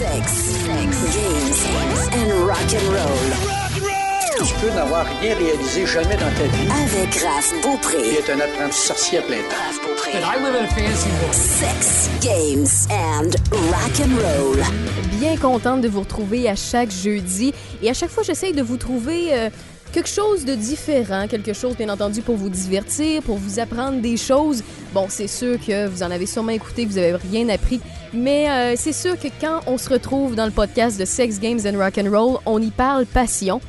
Sex, sex, games and rock and roll. Tu peux n'avoir rien réalisé jamais dans ta vie. Avec Raph Il Beaupré. est un apprenti sorcier à plein temps. Raph Beaupré. I live in a fancy world. Sex, games and rock and roll. bien contente de vous retrouver à chaque jeudi. Et à chaque fois, j'essaye de vous trouver euh, quelque chose de différent, quelque chose, bien entendu, pour vous divertir, pour vous apprendre des choses. Bon, c'est sûr que vous en avez sûrement écouté, vous avez rien appris. Mais euh, c'est sûr que quand on se retrouve dans le podcast de Sex, Games and Rock and Roll, on y parle passion.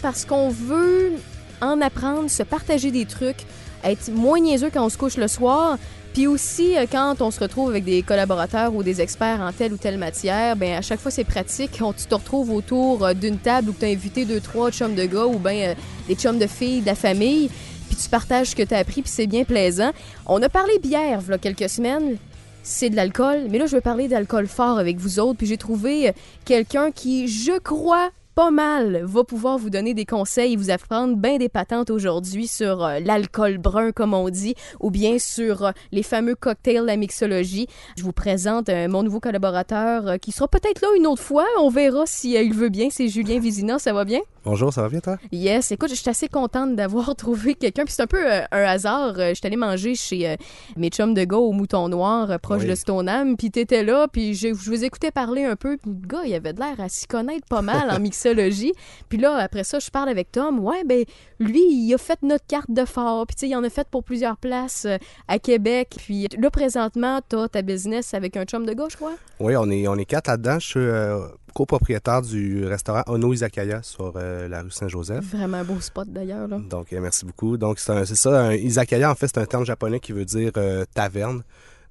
Parce qu'on veut en apprendre, se partager des trucs, être moins niaiseux quand on se couche le soir. Puis aussi, euh, quand on se retrouve avec des collaborateurs ou des experts en telle ou telle matière, ben à chaque fois c'est pratique. On, tu te retrouves autour euh, d'une table où tu as invité deux, trois chums de gars ou ben euh, des chums de filles de la famille. Puis tu partages ce que tu as appris, puis c'est bien plaisant. On a parlé bière, il quelques semaines. C'est de l'alcool, mais là je veux parler d'alcool fort avec vous autres. Puis j'ai trouvé euh, quelqu'un qui, je crois, pas mal va pouvoir vous donner des conseils et vous apprendre bien des patentes aujourd'hui sur euh, l'alcool brun, comme on dit, ou bien sur euh, les fameux cocktails, la mixologie. Je vous présente mon nouveau collaborateur qui sera peut-être là une autre fois. On verra si il veut bien. C'est Julien Vizina. Ça va bien? Bonjour, ça va bien toi? Yes. Écoute, je suis assez contente d'avoir trouvé quelqu'un. Puis c'est un peu euh, un hasard. Euh, je suis allée manger chez euh, mes chums de gars au Mouton Noir, euh, proche Oui. de Stoneham. Puis t'étais là. Puis je, je vous écoutais parler un peu. Puis le gars, il avait de l'air à s'y connaître pas mal en mixologie. Puis là, après ça, je parle avec Tom. Ouais, ben lui, il a fait notre carte de phare. Puis tu sais, il en a fait pour plusieurs places à Québec. Puis là, présentement, t'as ta business avec un chum de gars, je crois? Oui, on est, on est quatre là-dedans. Je suis euh, copropriétaire du restaurant Ono Izakaya sur euh, la rue Saint-Joseph. Vraiment un beau spot d'ailleurs. Donc, euh, merci beaucoup. Donc, c'est ça, un izakaya, en fait, c'est un terme japonais qui veut dire euh, taverne.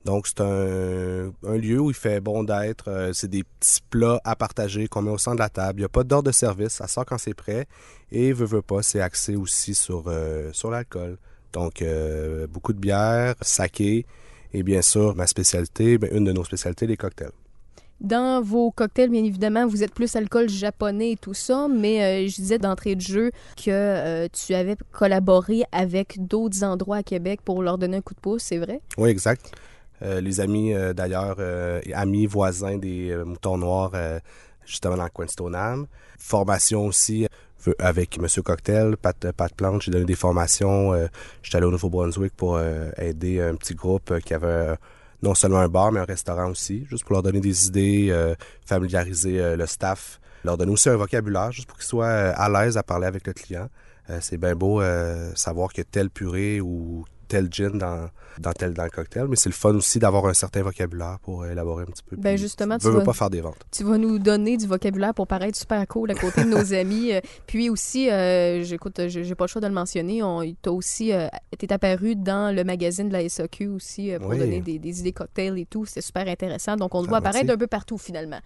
Donc, c'est un, un lieu où il fait bon d'être. C'est des petits plats à partager qu'on met au centre de la table. Il n'y a pas d'ordre de service. Ça sort quand c'est prêt. Et, veut, veut pas, c'est axé aussi sur, sur l'alcool. Donc, beaucoup de bière, saké. Et bien sûr, ma spécialité, ben, une de nos spécialités, les cocktails. Dans vos cocktails, bien évidemment, vous êtes plus alcool japonais et tout ça, mais euh, je disais d'entrée de jeu que euh, tu avais collaboré avec d'autres endroits à Québec pour leur donner un coup de pouce, c'est vrai? Oui, exact. Euh, les amis, d'ailleurs, amis voisins des Moutons Noirs, justement dans Stoneham. Formation aussi avec Monsieur Cocktail, Pat, Pat Plante. J'ai donné des formations. J'étais allé au Nouveau-Brunswick pour aider un petit groupe qui avait non seulement un bar, mais un restaurant aussi, juste pour leur donner des idées, euh, familiariser euh, le staff, leur donner aussi un vocabulaire, juste pour qu'ils soient euh, à l'aise à parler avec le client. C'est bien beau savoir que telle purée ou tel gin dans, dans tel dans le cocktail, mais c'est le fun aussi d'avoir un certain vocabulaire pour élaborer un petit peu. Ben, justement, tu vas- pas faire des ventes. Tu vas nous donner du vocabulaire pour paraître super cool à côté de nos amis. Euh, Puis aussi, euh, j'écoute, j'ai j'ai pas le choix de le mentionner, on t'as aussi euh, t'es apparu dans le magazine de la SAQ aussi euh, pour Oui. donner des, des idées cocktails et tout. C'était super intéressant. Donc on te Ah, voit apparaître merci. un peu partout finalement.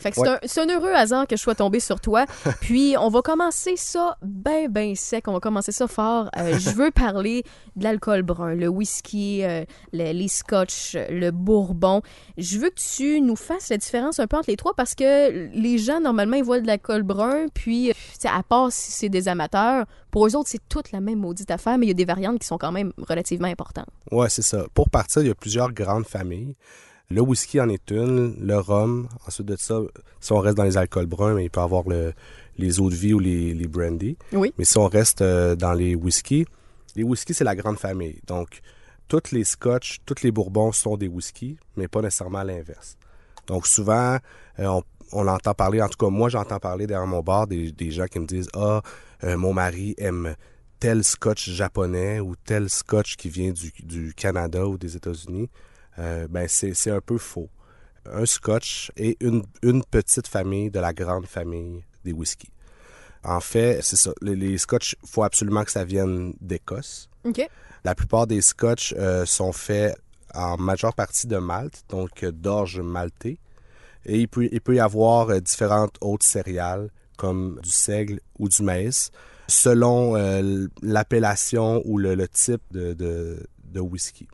Fait que c'est Ouais. un, c'est un heureux hasard que je sois tombée sur toi. Puis on va commencer ça ben ben sec. On va commencer ça fort. Euh, je veux parler de l'alcool brun, le whisky, euh, le- les scotch, le bourbon. Je veux que tu nous fasses la différence un peu entre les trois parce que les gens, normalement, ils voient de l'alcool brun, puis, euh, à part si c'est des amateurs, pour eux autres, c'est toute la même maudite affaire, mais il y a des variantes qui sont quand même relativement importantes. Ouais, c'est ça. Pour partir, il y a plusieurs grandes familles. Le whisky en est une, le rhum. Ensuite de ça, si on reste dans les alcools bruns, mais il peut avoir le- les eaux de vie ou les, les brandy. Oui. Mais si on reste euh, dans les whiskies, les whiskies, c'est la grande famille. Donc, toutes les scotch, tous les bourbons sont des whiskies, mais pas nécessairement à l'inverse. Donc, souvent, euh, on, on entend parler, en tout cas, moi, j'entends parler derrière mon bar des, des gens qui me disent Ah, euh, mon mari aime tel scotch japonais ou tel scotch qui vient du, du Canada ou des États-Unis. Euh, ben, c'est un peu faux. Un scotch est une, une petite famille de la grande famille des whiskies. En fait, c'est ça. Les, les scotch, il faut absolument que ça vienne d'Écosse. La plupart des scotch euh, sont faits en majeure partie de malt, donc euh, d'orge maltée. Et il peut, il peut y avoir différentes autres céréales, comme du seigle ou du maïs, selon euh, l'appellation ou le, le type de, de, de whisky.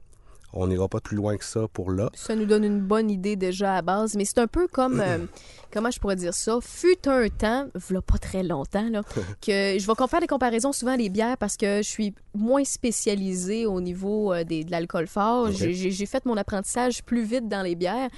On n'ira pas plus loin que ça pour là. Ça nous donne une bonne idée déjà à base, mais c'est un peu comme, euh, comment je pourrais dire ça, fut un temps, voilà pas très longtemps, là, que je vais faire des comparaisons souvent les bières parce que je suis moins spécialisée au niveau euh, des, de l'alcool fort. J'ai fait mon apprentissage plus vite dans les bières.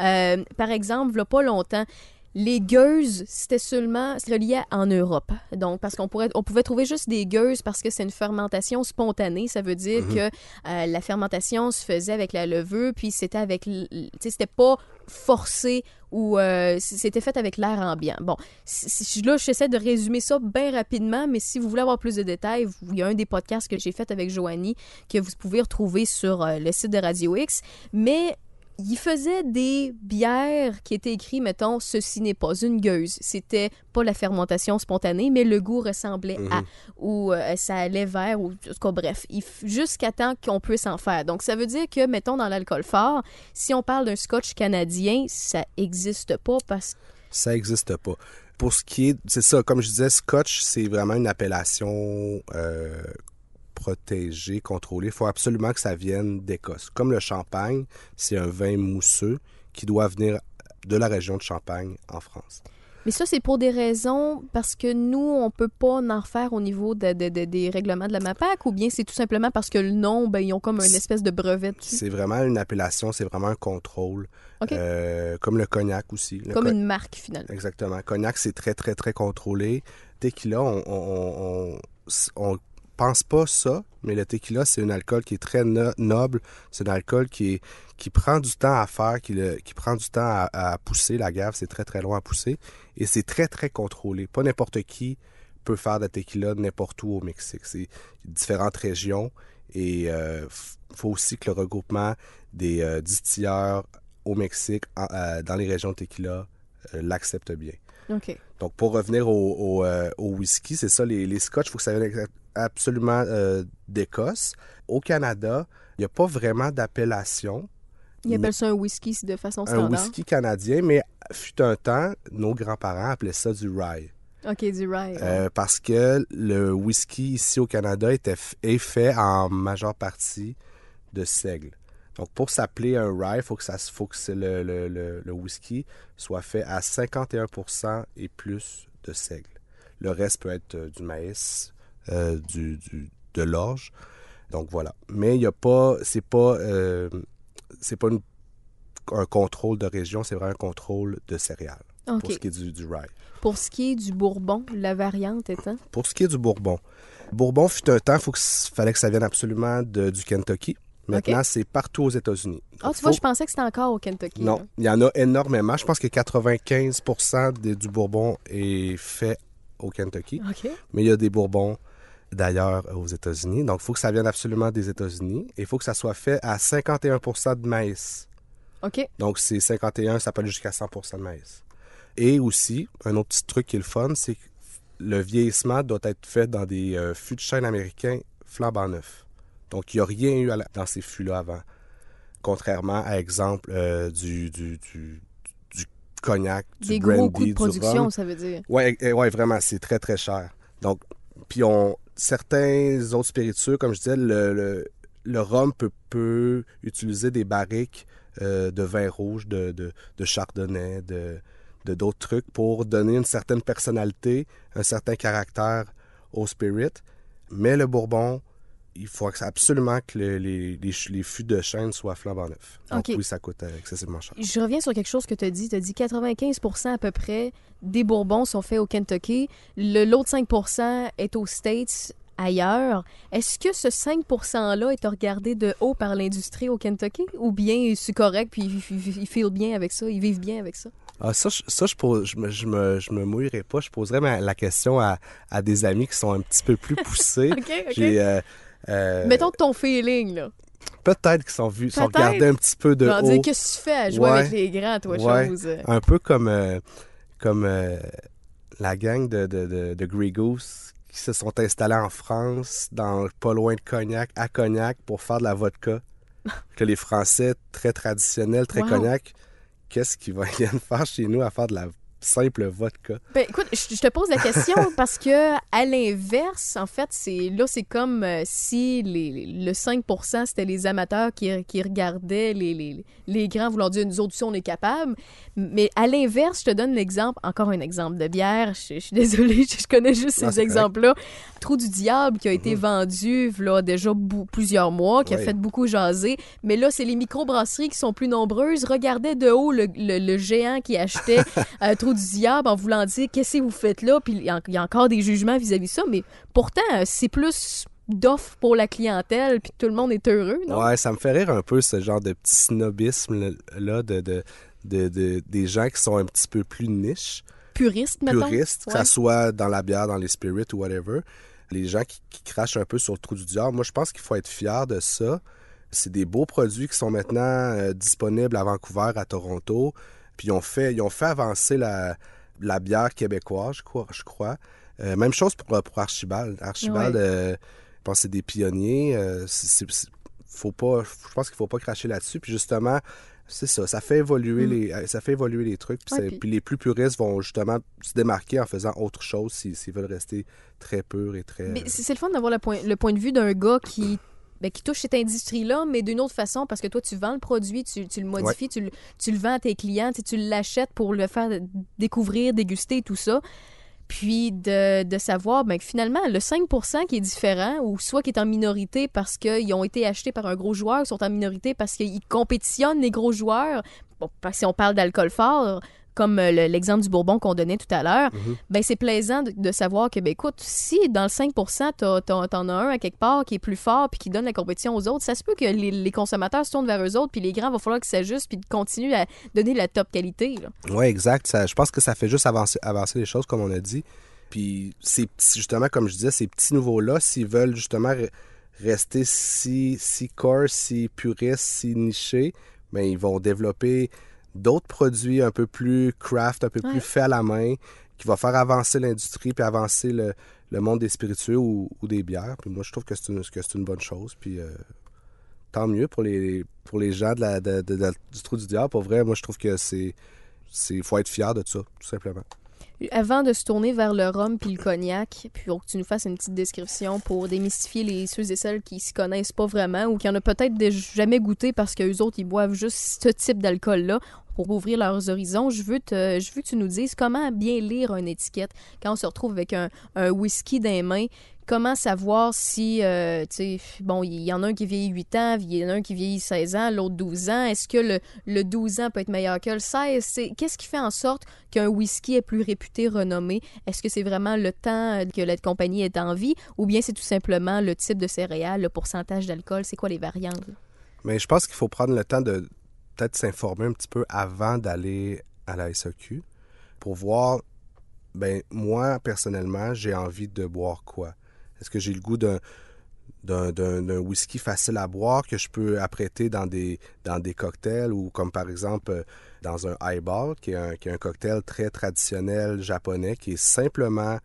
Euh, par exemple, voilà pas longtemps, les gueuses, c'était seulement relié en Europe. Donc, parce qu'on pourrait, on pouvait trouver juste des gueuses parce que c'est une fermentation spontanée. Ça veut dire Mhm. que euh, la fermentation se faisait avec la levure, puis c'était avec, tu sais, c'était pas forcé ou euh, c'était fait avec l'air ambiant. Bon, si- là, j'essaie de résumer ça bien rapidement, mais si vous voulez avoir plus de détails, vous- il y a un des podcasts que j'ai fait avec Joanie que vous pouvez retrouver sur euh, le site de Radio X. Mais il faisait des bières qui étaient écrites, mettons, ceci n'est pas une gueuse. C'était pas la fermentation spontanée, mais le goût ressemblait à, Mhm. ou euh, ça allait vers, ou en tout cas, bref, jusqu'à temps qu'on puisse en faire. Donc, ça veut dire que, mettons, dans l'alcool fort, si on parle d'un scotch canadien, ça existe pas parce que. Ça n'existe pas. Pour ce qui est, c'est ça, comme je disais, Scotch, c'est vraiment une appellation euh, protégée, contrôlée. Il faut absolument que ça vienne d'Écosse. Comme le champagne, c'est un vin mousseux qui doit venir de la région de Champagne en France. Mais ça, c'est pour des raisons parce que nous, on peut pas en refaire au niveau de- de- de- des règlements de la MAPAC ou bien c'est tout simplement parce que le nom, ben, ils ont comme une espèce de brevet dessus? C'est vraiment une appellation, c'est vraiment un contrôle. Euh, comme le cognac aussi. Le Comme co- une marque, finalement. Exactement. Cognac, c'est très, très, très contrôlé. On, on, on, on pense pas ça, mais le tequila, c'est un alcool qui est très no- noble. C'est un alcool qui, qui prend du temps à faire, qui, prend du temps à, pousser. La gave, c'est très, très long à pousser. Et c'est très, très contrôlé. Pas n'importe qui peut faire de tequila n'importe où au Mexique. C'est différentes régions. Et euh, f- faut aussi que le regroupement des euh, distilleurs au Mexique, euh, dans les régions de tequila, euh, l'accepte bien. OK. Donc, pour revenir au, au, euh, au whisky, c'est ça, les, les scotch, il faut que ça vienne absolument euh, d'Écosse. Au Canada, il n'y a pas vraiment d'appellation. Ils appellent ça un whisky de façon Un standard. whisky canadien, mais fut un temps, nos grands-parents appelaient ça du rye. OK, du rye. ouais. Euh, parce que le whisky ici au Canada était, est fait en majeure partie de seigle. Donc, pour s'appeler un rye, il faut que, ça, faut que le, le- le- le whisky soit fait à 51% et plus de seigle. Le reste peut être euh, du maïs, euh, du, du- de l'orge. Donc, voilà. Mais il n'y a pas... C'est pas... euh, c'est pas une- un contrôle de région, c'est vraiment un contrôle de céréales pour ce qui est du, du rye. Pour ce qui est du bourbon, la variante étant. Pour ce qui est du Bourbon, Bourbon fut un temps, il faut que, fallait que ça vienne absolument de- du Kentucky. Maintenant, c'est partout aux États-Unis. Ah, Donc, tu vois, je pensais que c'était encore au Kentucky. Non, là. il y en a énormément. Je pense que 95 des- du Bourbon est fait au Kentucky. OK. Mais il y a des Bourbons d'ailleurs aux États-Unis. Donc, il faut que ça vienne absolument des États-Unis. Et il faut que ça soit fait à 51% de maïs. OK. Donc, c'est 51, ça peut aller jusqu'à 100% de maïs. Et aussi, un autre petit truc qui est le fun, c'est que le vieillissement doit être fait dans des euh, fûts de chêne américains flambant neufs. Donc, il n'y a rien eu la- dans ces fûts-là avant. Contrairement à exemple euh, du, du, du, du cognac, du Des brandy, gros coûts de du production, ça veut dire. Eh, ouais, vraiment, c'est très très cher. Donc, puis on certains autres spiritueux, comme je disais, le, le, le rhum peut, peut utiliser des barriques euh, de vin rouge, de, de, de chardonnay, de de d'autres trucs pour donner une certaine personnalité, un certain caractère au spirit. Mais le bourbon, il faut absolument que le- les, les, les fûts de chêne soient flambant neufs. Donc oui, ça coûte euh, excessivement cher. Je reviens sur quelque chose que tu as dit. Tu as dit 95 à peu près des bourbons sont faits au Kentucky. Le- L'autre 5% est aux States, ailleurs. Est-ce que ce 5 %-là est regardé de haut par l'industrie au Kentucky? Ou bien c'est correct, puis ils- ils feel bien avec ça, ils vivent bien avec ça? Ah, ça, je, ça je, pose, je, me, je, me, je me mouillerais pas. Je poserais ma- la question à, à des amis qui sont un petit peu plus poussés. OK, OK. J'ai, euh, euh, Mettons ton feeling, là. Peut-être qu'ils sont vus, sont regardés un petit peu de Genre, haut. qu'est-ce que tu fais à jouer Ouais. avec les grands, toi, Ouais. chose? Un peu comme, euh, comme euh, la gang de, de, de, de Grey Goose qui se sont installés en France, dans pas loin de Cognac, à Cognac, pour faire de la vodka. que les Français, très traditionnels, très Wow. Cognac, qu'est-ce qu'ils viennent faire chez nous à faire de la simple vodka. Ben, écoute, je, je te pose la question parce que à l'inverse, en fait, c'est là, c'est comme euh, si les, le 5% c'était les amateurs qui, qui regardaient les, les, les grands voulant dire nous autres aussi on est capable. Mais à l'inverse, je te donne l'exemple, encore un exemple de bière. Je, je suis désolée, je, connais juste Non, ces exemples-là. Trou du diable qui a été vendu là déjà plusieurs mois, qui a fait beaucoup jaser. Mais là, c'est les microbrasseries qui sont plus nombreuses. Regardez de haut le, le- le géant qui achetait euh, Trou du diable en voulant dire qu'est-ce que vous faites là? Puis il y, a- il y a encore des jugements vis-à-vis de ça. Mais pourtant, euh, c'est plus d'offres pour la clientèle, puis tout le monde est heureux, non? Ouais, ça me fait rire un peu ce genre de petit snobisme-là de, de, de- de- des gens qui sont un petit peu plus niches, Puriste, mettons. puristes, que ça soit dans la bière, dans les spirits ou whatever. Les gens qui, qui crachent un peu sur le trou du diable, moi je pense qu'il faut être fier de ça. C'est des beaux produits qui sont maintenant euh, disponibles à Vancouver, à Toronto. Puis ils ont fait, ils ont fait avancer la, la bière québécoise, je crois. Je crois. Euh, même chose pour, pour Archibald. Archibald, Ouais. euh, je pense c'est des pionniers. euh, faut pas, je pense qu'il faut pas cracher là-dessus. Puis justement, c'est ça, ça fait évoluer Mm. les, euh, ça fait évoluer les trucs. Puis, Ouais, c'est- puis- puis les plus puristes vont justement se démarquer en faisant autre chose s'ils veulent rester très purs et très. Mais c'est c'est le fun d'avoir le point, le point de vue d'un gars qui, ben, qui touche cette industrie-là, mais d'une autre façon, parce que toi, tu vends le produit, tu, tu le modifies, tu, le, tu le vends à tes clients, tu, tu l'achètes pour le faire découvrir, déguster, tout ça. Puis de, de savoir ben, que finalement, le 5% qui est différent, ou soit qui est en minorité parce qu'ils ont été achetés par un gros joueur, ou sont en minorité parce qu'ils compétitionnent les gros joueurs, bon, si on parle d'alcool fort, comme euh, le- l'exemple du Bourbon qu'on donnait tout à l'heure, Mhm. ben c'est plaisant de, de savoir que, ben écoute, si dans le 5 t'as- t'as- t'en as un à quelque part qui est plus fort puis qui donne la compétition aux autres, ça se peut que les, les consommateurs se tournent vers eux autres puis les grands, va falloir qu'ils s'ajustent puis continuent à donner la top qualité. Oui, exact. Ça- je pense que ça fait juste avancer, avancer les choses, comme on a dit. Puis, c'est justement, comme je disais, ces petits nouveaux-là, s'ils veulent justement re- rester si, si core, si puristes, si nichés, ben, ils vont développer d'autres produits un peu plus craft, un peu Ouais. plus faits à la main, qui va faire avancer l'industrie puis avancer le, le monde des spiritueux ou, ou des bières. Puis moi, je trouve que c'est une, que c'est une bonne chose. Puis, euh, tant mieux pour les, pour les gens de la, de- de- de- du Trou du Diable. Pour vrai, moi, je trouve que c'est il faut être fier de ça, tout simplement. Avant de se tourner vers le rhum puis le cognac, puis pour que tu nous fasses une petite description pour démystifier les ceux et celles qui s'y connaissent pas vraiment ou qui en ont peut-être jamais goûté parce qu'eux autres, ils boivent juste ce type d'alcool-là pour ouvrir leurs horizons, je veux, te, que tu nous dises comment bien lire une étiquette quand on se retrouve avec un, whisky dans les mains. Comment savoir si, euh, tu sais, bon, il y en a un qui vieillit 8 ans, il y en a un qui vieillit 16 ans, l'autre 12 ans. Est-ce que le, le 12 ans peut être meilleur que le 16? C'est- Qu'est-ce qui fait en sorte qu'un whisky est plus réputé, renommé? Est-ce que c'est vraiment le temps que la compagnie est en vie ou bien c'est tout simplement le type de céréales, le pourcentage d'alcool? C'est quoi les variantes? Mais je pense qu'il faut prendre le temps de peut-être s'informer un petit peu avant d'aller à la SAQ pour voir, ben moi, personnellement, j'ai envie de boire quoi? Est-ce que j'ai le goût d'un whisky facile à boire que je peux apprêter dans des, dans des cocktails ou comme par exemple euh, dans un highball qui est un, qui est un cocktail très traditionnel japonais qui est simplement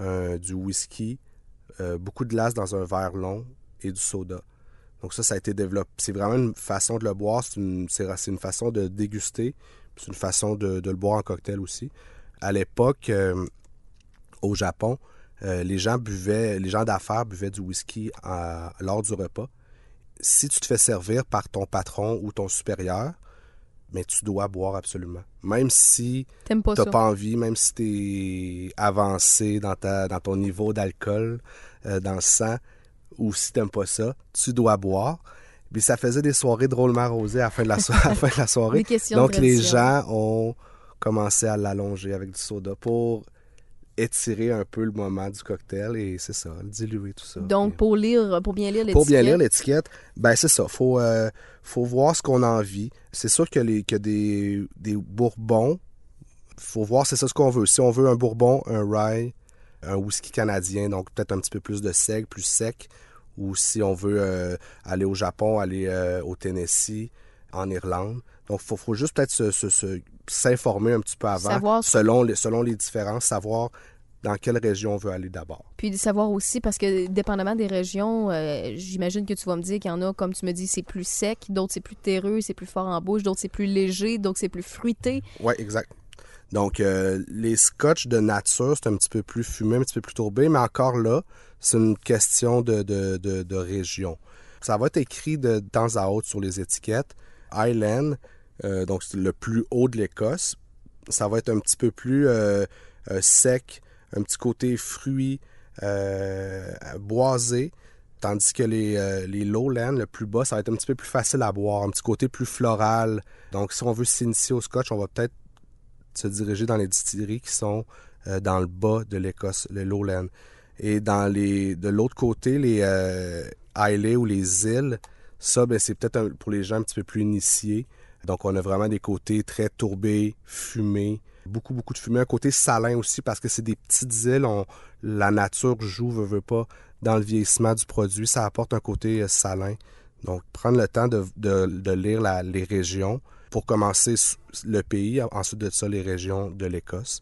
euh, du whisky, euh, beaucoup de glace dans un verre long et du soda. Donc ça, ça a été développé. C'est vraiment une façon de le boire, c'est une, c'est c'est une façon de déguster, c'est une façon de, de le boire en cocktail aussi. À l'époque, euh, au Japon, euh, les gens buvaient, les gens d'affaires buvaient du whisky à- lors du repas. Si tu te fais servir par ton patron ou ton supérieur, mais tu dois boire absolument. Même si pas t'as ça? pas envie, même si t'es avancé dans, ta, dans ton niveau d'alcool, euh, dans le sang, ou si t'aimes pas ça, tu dois boire. Puis ça faisait des soirées drôlement arrosées à la fin de la, so- à la fin de la soirée. Donc les gens ont commencé à l'allonger avec du soda pour étirer un peu le moment du cocktail et c'est ça, diluer tout ça. Donc, pour lire, pour bien lire pour bien lire l'étiquette, l'étiquette, ben c'est ça. Faut, euh, faut voir ce qu'on a envie. C'est sûr que, les, que des, des bourbons, faut voir c'est ça ce qu'on veut. Si on veut un bourbon, un rye, un whisky canadien, donc peut-être un petit peu plus de sec, plus sec, ou si on veut euh, aller au Japon, aller euh, au Tennessee, en Irlande. Donc, il faut, faut juste peut-être s'informer un petit peu avant, Savoir selon, les, selon les différences, savoir dans quelle région on veut aller d'abord. Puis de savoir aussi, parce que dépendamment des régions, euh, j'imagine que tu vas me dire qu'il y en a, comme tu me dis, c'est plus sec, d'autres c'est plus terreux, c'est plus fort en bouche, d'autres c'est plus léger, d'autres c'est plus fruité. Oui, exact. Donc, euh, les scotch de nature, c'est un petit peu plus fumé, un petit peu plus tourbé, mais encore là, c'est une question de, de, de, région. Ça va être écrit de temps à autre sur les étiquettes. Highland, euh, donc le plus haut de l'Écosse, ça va être un petit peu plus euh, euh, sec, un petit côté fruit, boisé. Tandis que les, les lowlands, le plus bas, ça va être un petit peu plus facile à boire, un petit côté plus floral. Donc, si on veut s'initier au scotch, on va peut-être se diriger dans les distilleries qui sont euh, dans le bas de l'Écosse, le lowland. Et dans les, de l'autre côté, les euh, ou les îles, ça, ben, c'est peut-être pour les gens un petit peu plus initiés. Donc, on a vraiment des côtés très tourbés, fumés, beaucoup, beaucoup de fumée. Un côté salin aussi, parce que c'est des petites îles. La nature joue, veut, veut pas, dans le vieillissement du produit. Ça apporte un côté euh, salin. Donc, prendre le temps de, lire les régions pour commencer le pays. Ensuite de ça, les régions de l'Écosse.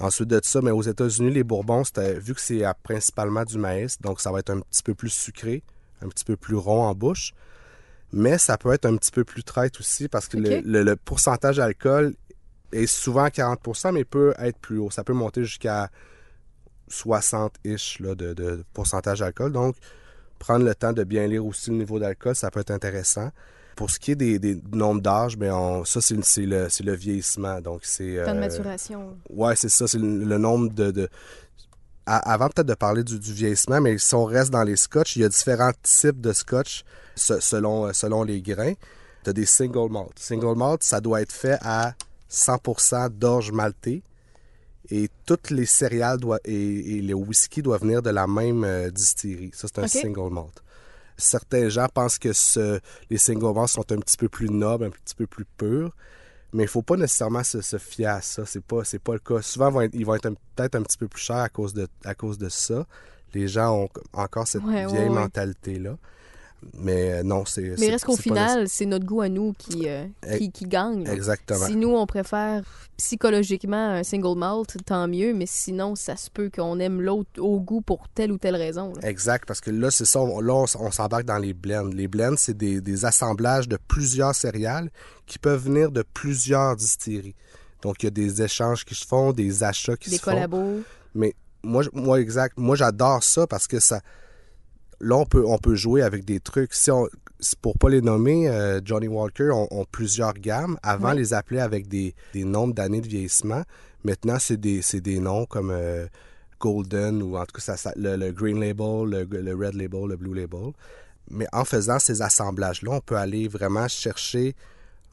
Ensuite de ça, mais aux États-Unis, les Bourbons, vu que c'est principalement du maïs, donc ça va être un petit peu plus sucré, un petit peu plus rond en bouche. Mais ça peut être un petit peu plus traite aussi parce que le- Ok. le, le pourcentage d'alcool est souvent à 40% mais peut être plus haut. Ça peut monter jusqu'à 60-ish là, de, de pourcentage d'alcool. Donc, prendre le temps de bien lire aussi le niveau d'alcool, ça peut être intéressant. Pour ce qui est des, des nombres d'âge, ben on- ça, c'est le, vieillissement. Donc, c'est. De euh, maturation. Ouais, c'est ça, c'est le, le nombre de. avant peut-être de parler du, du vieillissement, mais si on reste dans les scotch, il y a différents types de scotch se- selon, euh, selon les grains. Tu as des single malt. Single malt, ça doit être fait à 100% d'orge maltée. Et toutes les céréales doivent, et, et les whisky doivent venir de la même euh, distillerie. Ça, c'est un single malt. Certains gens pensent que ce- les single sont un petit peu plus nobles, un petit peu plus purs. Mais il faut pas nécessairement se, se fier à ça. C'est pas, c'est pas le cas. Souvent, ils vont être, ils vont être un- peut-être un petit peu plus chers à cause de, à cause de ça. Les gens ont encore cette ouais, vieille ouais. mentalité-là. Mais euh, non, c'est. Mais reste qu'au final, c'est notre goût à nous qui, euh, qui, qui gagne. là. Exactement. Si nous, on préfère psychologiquement un single malt, tant mieux, mais sinon, ça se peut qu'on aime l'autre au goût pour telle ou telle raison. là. Exact, parce que là, c'est ça, on- là, on, s'embarque dans les blends. Les blends, c'est des, des assemblages de plusieurs céréales qui peuvent venir de plusieurs distilleries. Donc, il y a des échanges qui se font, des achats qui Des se font. collabos. Mais moi, moi exact. Moi, j'adore ça parce que ça. Là, on peut, on peut jouer avec des trucs. Si on, pour pas les nommer, euh, Johnny Walker ont, ont plusieurs gammes. Avant, Ouais. les appelait avec des, des nombres d'années de vieillissement. Maintenant, c'est des, c'est des noms comme euh, Golden ou en tout cas ça, ça- le, le Green Label, le, le Red Label, le Blue Label. Mais en faisant ces assemblages-là, on peut aller vraiment chercher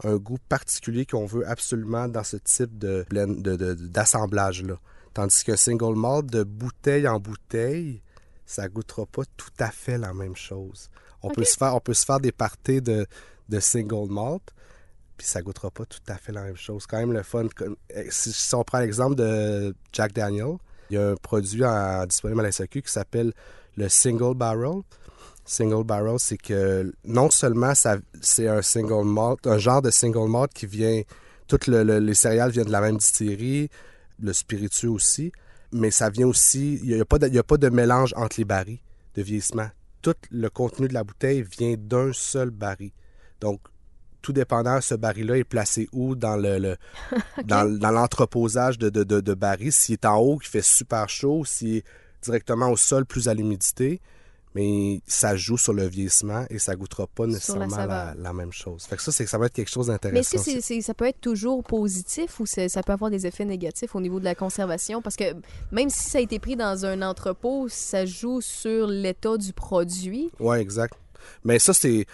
un goût particulier qu'on veut absolument dans ce type de blend- de- de- d'assemblage-là. Tandis qu'un single malt de bouteille en bouteille, ça goûtera pas tout à fait la même chose. On, peut, se faire, on peut se faire des parties de, de single malt, puis ça goûtera pas tout à fait la même chose. Quand même le fun. eh, Si, on prend l'exemple de Jack Daniel, il y a un produit en- disponible à la SAQ qui s'appelle le Single Barrel. Single Barrel, c'est que non seulement ça, c'est un single malt, un genre de single malt qui vient, toutes le- le- les céréales viennent de la même distillerie, le spiritueux aussi, mais ça vient aussi, il n'y a, pas de- il y a pas de mélange entre les barils de vieillissement. Tout le contenu de la bouteille vient d'un seul baril. Donc, tout dépendant, ce baril-là est placé où dans le, le- dans, dans l'entreposage de, de, de, de barils. S'il est en haut, qui fait super chaud, s'il est directement au sol, plus à l'humidité. Mais ça joue sur le vieillissement et ça goûtera pas nécessairement la, même chose. Fait que ça, c'est ça va être quelque chose Mais est-ce d'intéressant. que c'est- aussi. c'est- ça peut être toujours positif ou ça peut avoir des effets négatifs au niveau de la conservation? Parce que même si ça a été pris dans un entrepôt, ça joue sur l'état du produit. Oui, exact. Mais ça, c'est.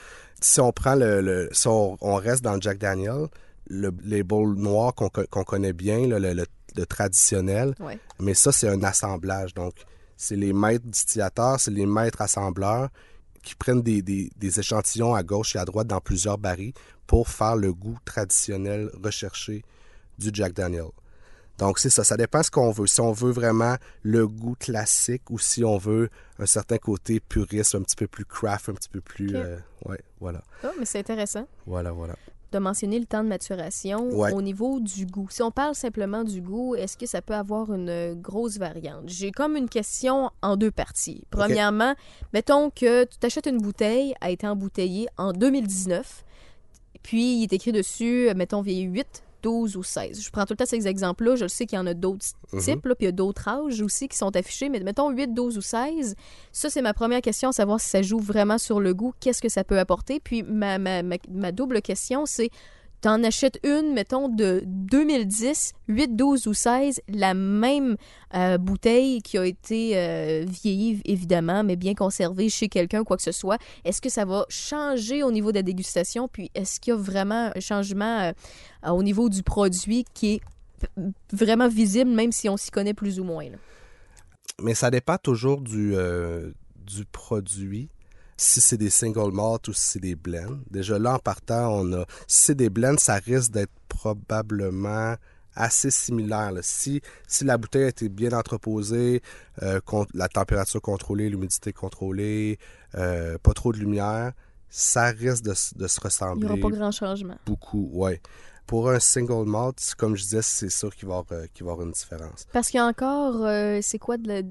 Si on prend le. le- si on, on reste dans le Jack Daniel, le label noir qu'on co- qu'on connaît bien, le, le- le traditionnel, Ouais. mais ça, c'est un assemblage. Donc, c'est les maîtres distillateurs, c'est les maîtres assembleurs qui prennent des, des- des échantillons à gauche et à droite dans plusieurs barils pour faire le goût traditionnel recherché du Jack Daniel. Donc, c'est ça. Ça dépend ce qu'on veut. Si on veut vraiment le goût classique ou si on veut un certain côté puriste, un petit peu plus craft, un petit peu plus. Ok. euh, ouais, voilà. Ah, mais c'est intéressant Voilà, voilà. De mentionner le temps de maturation Ouais. au niveau du goût. Si on parle simplement du goût, est-ce que ça peut avoir une grosse variante? J'ai comme une question en deux parties. Premièrement, mettons que tu t'achètes une bouteille, a été embouteillée en 2019, puis il est écrit dessus, mettons, vieilli 8 12 ou 16. Je prends tout le temps ces exemples-là. Je sais qu'il y en a d'autres types, là, puis il y a d'autres âges aussi qui sont affichés, mais mettons 8, 12 ou 16. Ça, c'est ma première question, savoir si ça joue vraiment sur le goût, qu'est-ce que ça peut apporter? Puis ma, ma, ma, ma double question, c'est T'en achètes une, mettons, de 2010, 8, 12 ou 16, la même euh, bouteille qui a été euh, vieillie, évidemment, mais bien conservée chez quelqu'un, quoi que ce soit. Est-ce que ça va changer au niveau de la dégustation? Puis est-ce qu'il y a vraiment un changement euh, au niveau du produit qui est vraiment visible, même si on s'y connaît plus ou moins? Mais ça dépend toujours du, du produit si c'est des single malt ou si c'est des blends. Déjà là, en partant, on a. Si c'est des blends, ça risque d'être probablement assez similaire. Là. Si, si la bouteille a été bien entreposée, euh, la température contrôlée, l'humidité contrôlée, euh, pas trop de lumière, ça risque de, de se ressembler. Il n'y aura pas grand changement. Beaucoup, oui. Pour un single malt, comme je disais, c'est sûr qu'il va, euh, qu va, y avoir une différence. Parce qu'il y a encore, euh, c'est quoi, de la,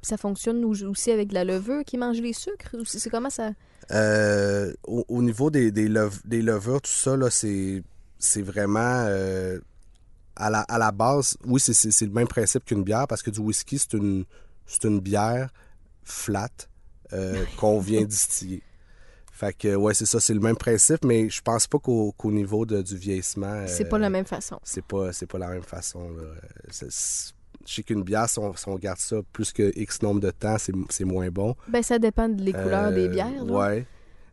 ça fonctionne aussi avec de la levure qui mange les sucres? C'est comment ça? Euh, au, au, niveau des, des, lev des, levures, tout ça, c'est vraiment... Euh, à, la, à la base, oui, c'est le même principe qu'une bière, parce que du whisky, c'est une, une bière flat euh, qu'on vient distiller. Fait que, ouais, c'est ça, c'est le même principe, mais je pense pas qu'au niveau de, du vieillissement. C'est pas la même façon. C'est pas, pas la même façon. Là. je sais qu'une bière, si on, si on, garde ça plus que X nombre de temps, c'est moins bon. Ben, ça dépend des couleurs des bières. Là. Ouais.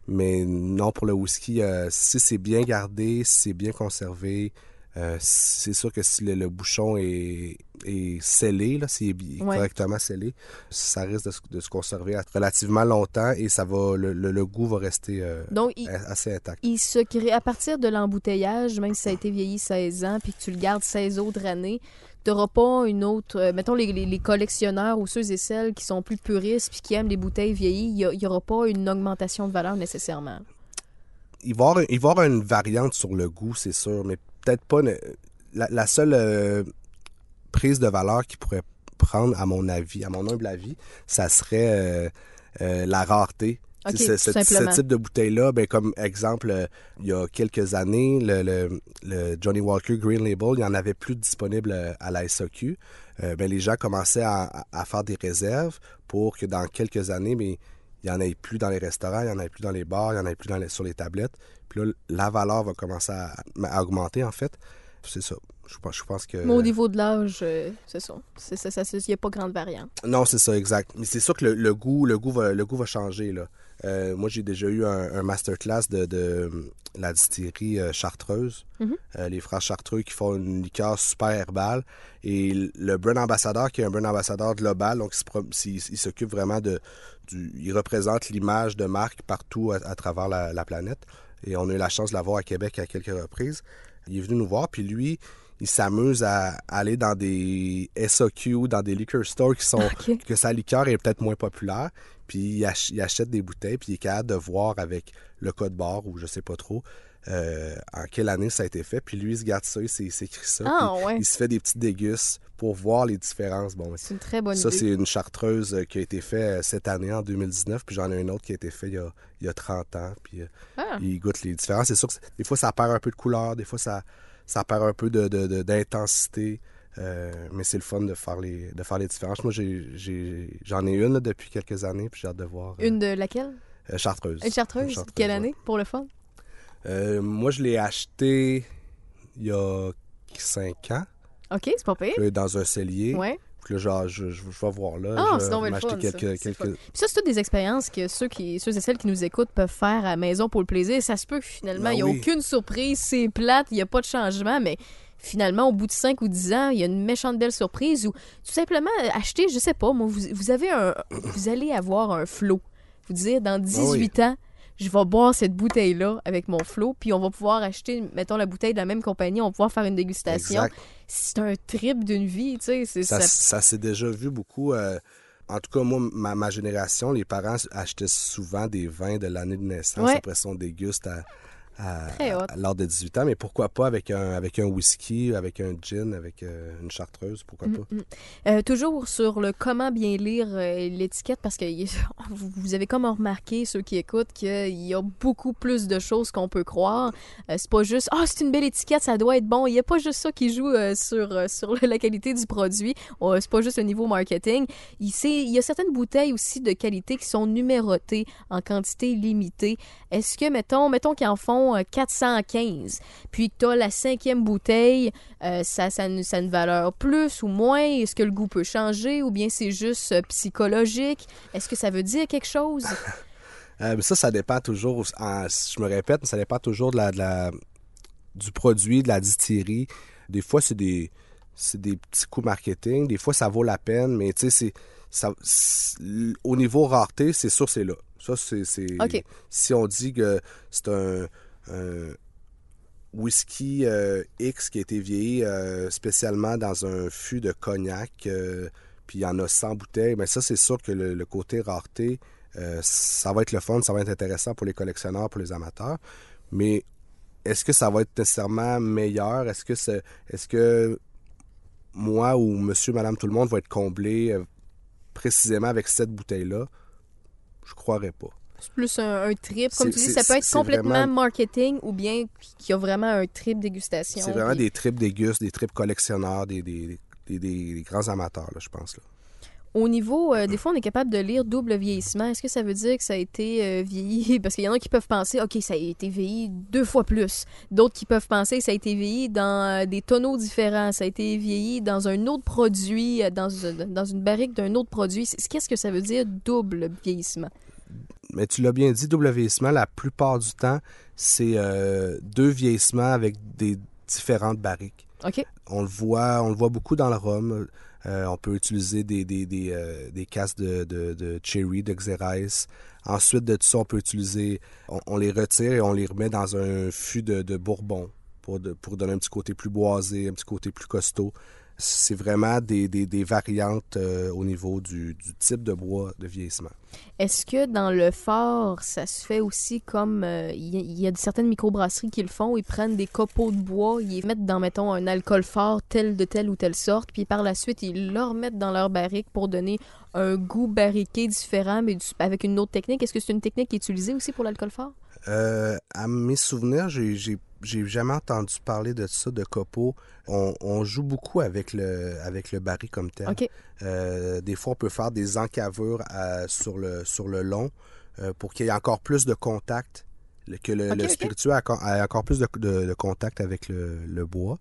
Mais non, pour le whisky, euh, si c'est bien gardé, si c'est bien conservé, euh, c'est sûr que si le, le bouchon est, est scellé, là, s'il est Ouais. correctement scellé, ça risque de, se- de se conserver relativement longtemps et ça va le, le- le goût va rester euh, Donc, il, assez intact. il se crée à partir de l'embouteillage, même si ça a été vieilli 16 ans, puis que tu le gardes 16 autres années, tu n'auras pas une autre. euh, mettons, les, les- les collectionneurs ou ceux et celles qui sont plus puristes puis qui aiment les bouteilles vieillies, il n'y aura pas une augmentation de valeur nécessairement. Il va y avoir, il va y avoir une variante sur le goût, c'est sûr, mais peut-être pas. La, la seule euh, prise de valeur qu'il pourrait prendre, à mon avis, à mon humble avis, ça serait euh, euh, la rareté. Ce, type de bouteille-là, ben, comme exemple, euh, il y a quelques années, le, le- le Johnny Walker Green Label, il n'y en avait plus disponible à la. Euh, ben, les gens commençaient à, faire des réserves pour que dans quelques années, ben, il n'y en ait plus dans les restaurants, il n'y en ait plus dans les bars, il n'y en ait plus dans les- sur les tablettes. Puis là, la valeur va commencer à, à augmenter, en fait. C'est ça. Je pense, je pense que... Mais au niveau de l'âge, euh, c'est ça. Il n'y a pas grande variante. Non, c'est ça, exact. Mais c'est sûr que le, le goût, le goût va, le goût va changer là. Euh, moi, j'ai déjà eu un, un masterclass de, de la distillerie euh, chartreuse, Mhm. Euh, les frères chartreux qui font une liqueur super herbale. Et le brand ambassadeur, qui est un brand ambassadeur global, donc il s'occupe vraiment de, du, il représente l'image de marque partout à, à travers la, la planète. Et on a eu la chance de l'avoir à Québec à quelques reprises. Il est venu nous voir, puis lui, il s'amuse à aller dans des SOQ, dans des liquor stores qui sont que sa liqueur est peut-être moins populaire, puis il, ach- il achète des bouteilles, puis il est capable de voir avec le code barre ou je sais pas trop euh, en quelle année ça a été fait, puis lui il se garde ça, il s'é- il s'écrit ça, Ah, puis ouais. il se fait des petites dégustes pour voir les différences. Bon, C'est une très bonne ça idée. c'est une chartreuse euh, qui a été faite euh, cette année en 2019, puis j'en ai une autre qui a été faite il y a, il y a 30 ans, puis Ah. il goûte les différences. C'est sûr que des fois ça perd un peu de couleur, des fois ça, ça perd un peu de- de- de- d'intensité. Euh, mais c'est le fun de faire les, de faire les différences. Moi, j'en ai, une là, depuis quelques années, puis j'ai hâte de voir. euh, Une de laquelle? euh, chartreuse? Une chartreuse? Quelle ouais. année, pour le fun? Euh, moi, je l'ai acheté il y a 5 ans, OK, c'est pas pire. euh, dans un cellier. Ouais. Puis là, genre, je, je, je vais voir là. Ah, je vais m'acheter fun, ça. quelques. Quelques... Puis ça, c'est toutes des expériences que ceux, qui, ceux et celles qui nous écoutent peuvent faire à la maison pour le plaisir. Ça se peut que finalement, Ben il n'y a oui. aucune surprise, c'est plate, il n'y a pas de changement, mais finalement, au bout de 5 ou 10 ans, il y a une méchante belle surprise ou tout simplement euh, acheter, je sais pas, moi, vous, vous avez un. Vous allez avoir un flot. Vous dire, dans 18 ans, je vais boire cette bouteille-là avec mon flot, puis on va pouvoir acheter, mettons, la bouteille de la même compagnie, on va pouvoir faire une dégustation. C'est un trip d'une vie, tu sais. c'est- Ça, ça- ça s'est déjà vu beaucoup. euh, en tout cas, moi, ma, ma génération, les parents achetaient souvent des vins de l'année de naissance. Ouais. Après ça, on déguste à, à, Très hot. à de 18 ans, mais pourquoi pas avec un, avec un whisky, avec un gin, avec euh, une chartreuse, pourquoi Mm, pas? mm. Euh, toujours sur le comment bien lire euh, l'étiquette, parce que vous avez comme remarqué, ceux qui écoutent, qu'il y a beaucoup plus de choses qu'on peut croire. C'est pas juste, ah, c'est une belle étiquette, ça doit être bon. Il y a pas juste ça qui joue sur, sur la qualité du produit. Euh, c'est pas juste le niveau marketing. Il, il y a certaines bouteilles aussi de qualité qui sont numérotées en quantité limitée. Est-ce que, mettons, mettons qu'ils en font euh, 415, puis que tu as la cinquième bouteille, euh, ça, ça, a une- ça a une valeur plus ou moins? Est-ce que le goût peut changer ou bien c'est juste euh, psychologique? Est-ce que ça veut dire quelque chose? Euh, ça, ça dépend toujours, en- je me répète, mais ça dépend toujours de la, de la- du produit, de la distillerie. Des fois, c'est des, c'est des petits coups marketing. Des fois, ça vaut la peine, mais tu sais, au niveau rareté, c'est sûr, c'est là. Ça, c'est, si on dit que c'est un, un whisky euh, X qui a été vieilli euh, spécialement dans un fût de cognac, euh, puis il y en a 100 bouteilles, mais ça, c'est sûr que le, côté rareté, euh, ça va être le fun, ça va être intéressant pour les collectionneurs, pour les amateurs. Mais est-ce que ça va être nécessairement meilleur? Est-ce que, est-ce que moi ou monsieur, madame, tout le monde va être comblé euh, précisément avec cette bouteille-là? Je croirais pas. C'est plus un, un trip, comme tu dis, ça peut être complètement vraiment- marketing ou bien qu'il y a vraiment un trip dégustation. C'est vraiment puis- des trips dégustes, des trips collectionneurs, des, des, des, des- des grands amateurs, là, je pense. Là. Au niveau, euh, des fois, on est capable de lire double vieillissement. Est-ce que ça veut dire que ça a été euh, vieilli? Parce qu'il y en a qui peuvent penser, OK, ça a été vieilli deux fois plus. D'autres qui peuvent penser que ça a été vieilli dans euh, des tonneaux différents. Ça a été vieilli dans un autre produit, dans, une- dans une barrique d'un autre produit. Qu'est-ce que ça veut dire, double vieillissement? Mais tu l'as bien dit, double vieillissement, la plupart du temps, c'est euh, deux vieillissements avec des différentes barriques. OK? On le voit, on le voit beaucoup dans le rhum. Euh, on peut utiliser des, des, des, euh, des casques de, de, de cherry, de xérès. Ensuite de tout ça, on peut utiliser, on, on les retire et on les remet dans un fût de, de bourbon pour, pour donner un petit côté plus boisé, un petit côté plus costaud. C'est vraiment des, des, des variantes euh, au niveau du, du type de bois de vieillissement. Est-ce que dans le fort, ça se fait aussi comme euh, il y, a- il y a certaines microbrasseries qui le font, ils prennent des copeaux de bois, ils les mettent dans mettons un alcool fort tel de telle ou telle sorte, puis par la suite ils le remettent dans leur barrique pour donner un goût barriqué différent mais du- avec une autre technique. Est-ce que c'est une technique qui est utilisée aussi pour l'alcool fort? Euh, à mes souvenirs, j'ai, j'ai, jamais entendu parler de ça, de copeaux. On, on joue beaucoup avec le, avec le baril comme tel. Euh, des fois, on peut faire des encavures à- sur, le, sur le long euh, pour qu'il y ait encore plus de contact, que le, Ok, le spiritueux encore, plus de, de- de contact avec le, le bois.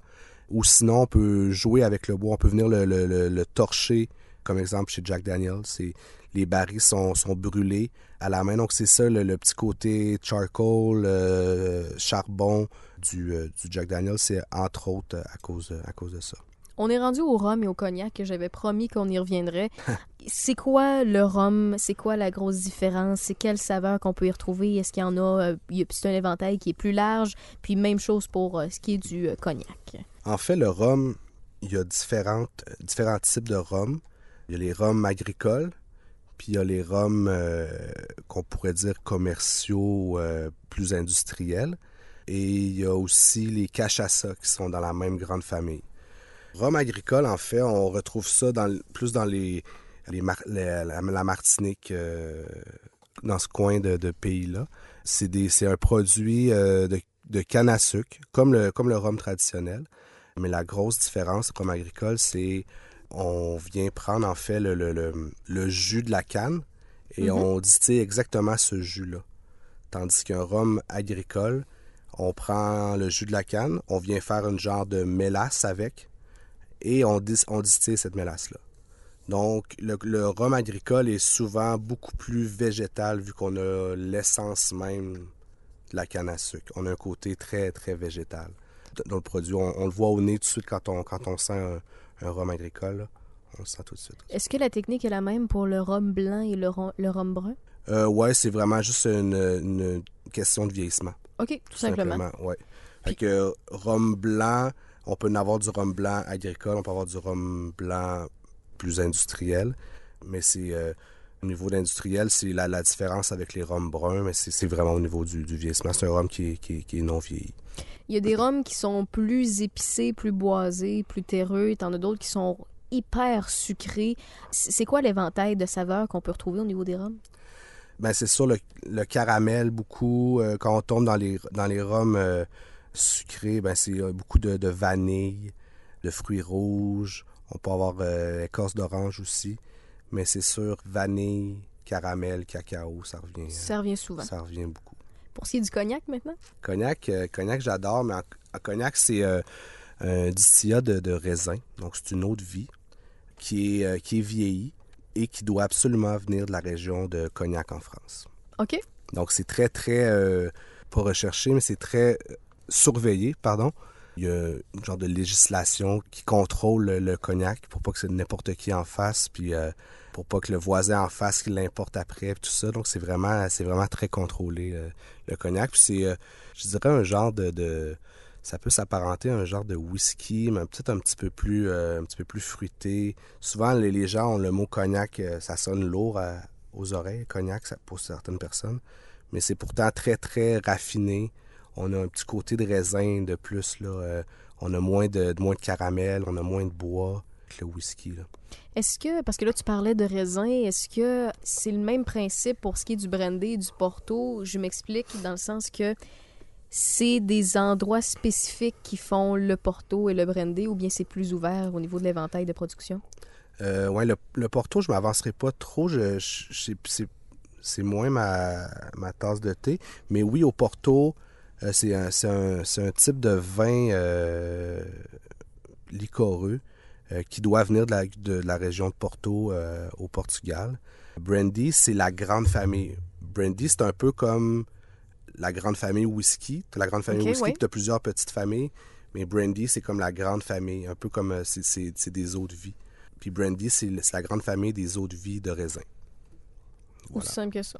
Ou sinon, on peut jouer avec le bois. On peut venir le- le torcher, comme exemple chez Jack Daniels. C'est, les barils sont, sont brûlés à la main. Donc, c'est ça le, le petit côté charcoal, euh, charbon du, euh, du Jack Daniels. C'est entre autres à cause, de- à cause de ça. On est rendu au rhum et au cognac que j'avais promis qu'on y reviendrait. c'est quoi le rhum? C'est quoi la grosse différence? C'est quelle saveur qu'on peut y retrouver? Est-ce qu'il y en a? euh, C'est un éventail qui est plus large? Puis même chose pour ce qui est du cognac. En fait, le rhum, il y a différentes, différents types de rhum. Il y a les rhums agricoles, puis il y a les rhums euh, qu'on pourrait dire commerciaux, euh, plus industriels. Et il y a aussi les cachaça qui sont dans la même grande famille. Rhum agricole, en fait, on retrouve ça plus dans les, les la, Martinique, euh, dans ce coin de, pays-là. C'est un produit de, de canne à sucre, comme le, comme le rhum traditionnel. Mais la grosse différence, comme agricole, c'est on vient prendre en fait le, le- le- le jus de la canne et on distille exactement ce jus-là. Tandis qu'un rhum agricole, on prend le jus de la canne, on vient faire une genre de mélasse avec et on, dis- on distille cette mélasse-là. Donc, le, le rhum agricole est souvent beaucoup plus végétal vu qu'on a l'essence même de la canne à sucre. On a un côté très, très végétal dans le produit. On, on le voit au nez tout de suite quand on, quand on sent un, un rhum agricole. là. On le sent tout de suite. Est-ce que la technique est la même pour le rhum blanc et le rhum, le rhum brun? Euh, ouais, c'est vraiment juste une, une question de vieillissement. OK, tout simplement. ouais. Fait que rhum blanc, on peut en avoir du rhum blanc agricole, on peut avoir du rhum blanc plus industriel, mais c'est euh, Au niveau d'industriel, c'est la, la différence avec les rhums bruns, mais c'est vraiment au niveau du, du vieillissement. C'est un rhum qui est, qui est- qui est non vieilli. Il y a des rhums qui sont plus épicés, plus boisés, plus terreux. T'en as d'autres qui sont hyper sucrés. C'est quoi l'éventail de saveurs qu'on peut retrouver au niveau des rhums? Ben, c'est sûr, le, le caramel, beaucoup. euh, quand on tombe dans les, dans les rhums euh, sucrés, ben, c'est euh, beaucoup de, de vanille, de fruits rouges. On peut avoir écorce d'orange aussi. Mais c'est sûr, vanille, caramel, cacao, ça revient, euh, Ça revient souvent. ça revient beaucoup. Pour ce qui est du cognac maintenant? Cognac, euh, cognac j'adore, mais en, en cognac, c'est euh, un distillat de, de raisin. Donc, c'est une de vie qui est, euh, qui est vieillie et qui doit absolument venir de la région de Cognac en France. OK. Donc, c'est très, très, pas recherché, mais c'est très surveillé, pardon. Il y a une genre de législation qui contrôle le, cognac pour pas que c'est n'importe qui en fasse, puis pour pas que le voisin en fasse qu'il l'importe après, tout ça. Donc, c'est vraiment, c'est vraiment très contrôlé, euh, le cognac. Puis c'est, euh, je dirais, un genre de... de- ça peut s'apparenter à un genre de whisky, mais peut-être un petit peu plus, euh, un petit peu plus fruité. Souvent, les, gens ont le mot cognac, euh, ça sonne lourd aux oreilles, cognac, ça, pour certaines personnes. Mais c'est pourtant très, très raffiné. On a un petit côté de raisin de plus, là. on a moins de, moins de caramel, on a moins de bois le whisky. Est-ce que, parce que là tu parlais de raisin, est-ce que c'est le même principe pour ce qui est du brandy et du porto? Je m'explique dans le sens que c'est des endroits spécifiques qui font le porto et le brandy ou bien c'est plus ouvert au niveau de l'éventail de production? Euh, ouais, le, le Porto, je m'avancerai pas trop. Je, je- c'est- moins ma, ma tasse de thé. Mais oui, au Porto, euh, c'est, un, type de vin euh, liquoreux euh, qui doit venir de la, de la région de Porto euh, au Portugal. Brandy, c'est la grande famille. Brandy, c'est un peu comme la grande famille whisky. Tu la grande famille whisky, tu as plusieurs petites familles. Mais Brandy, c'est comme la grande famille, un peu comme euh, c'est, des eaux de vie. Puis Brandy, c'est la grande famille des eaux de vie de raisin. Voilà. Aussi simple que ça.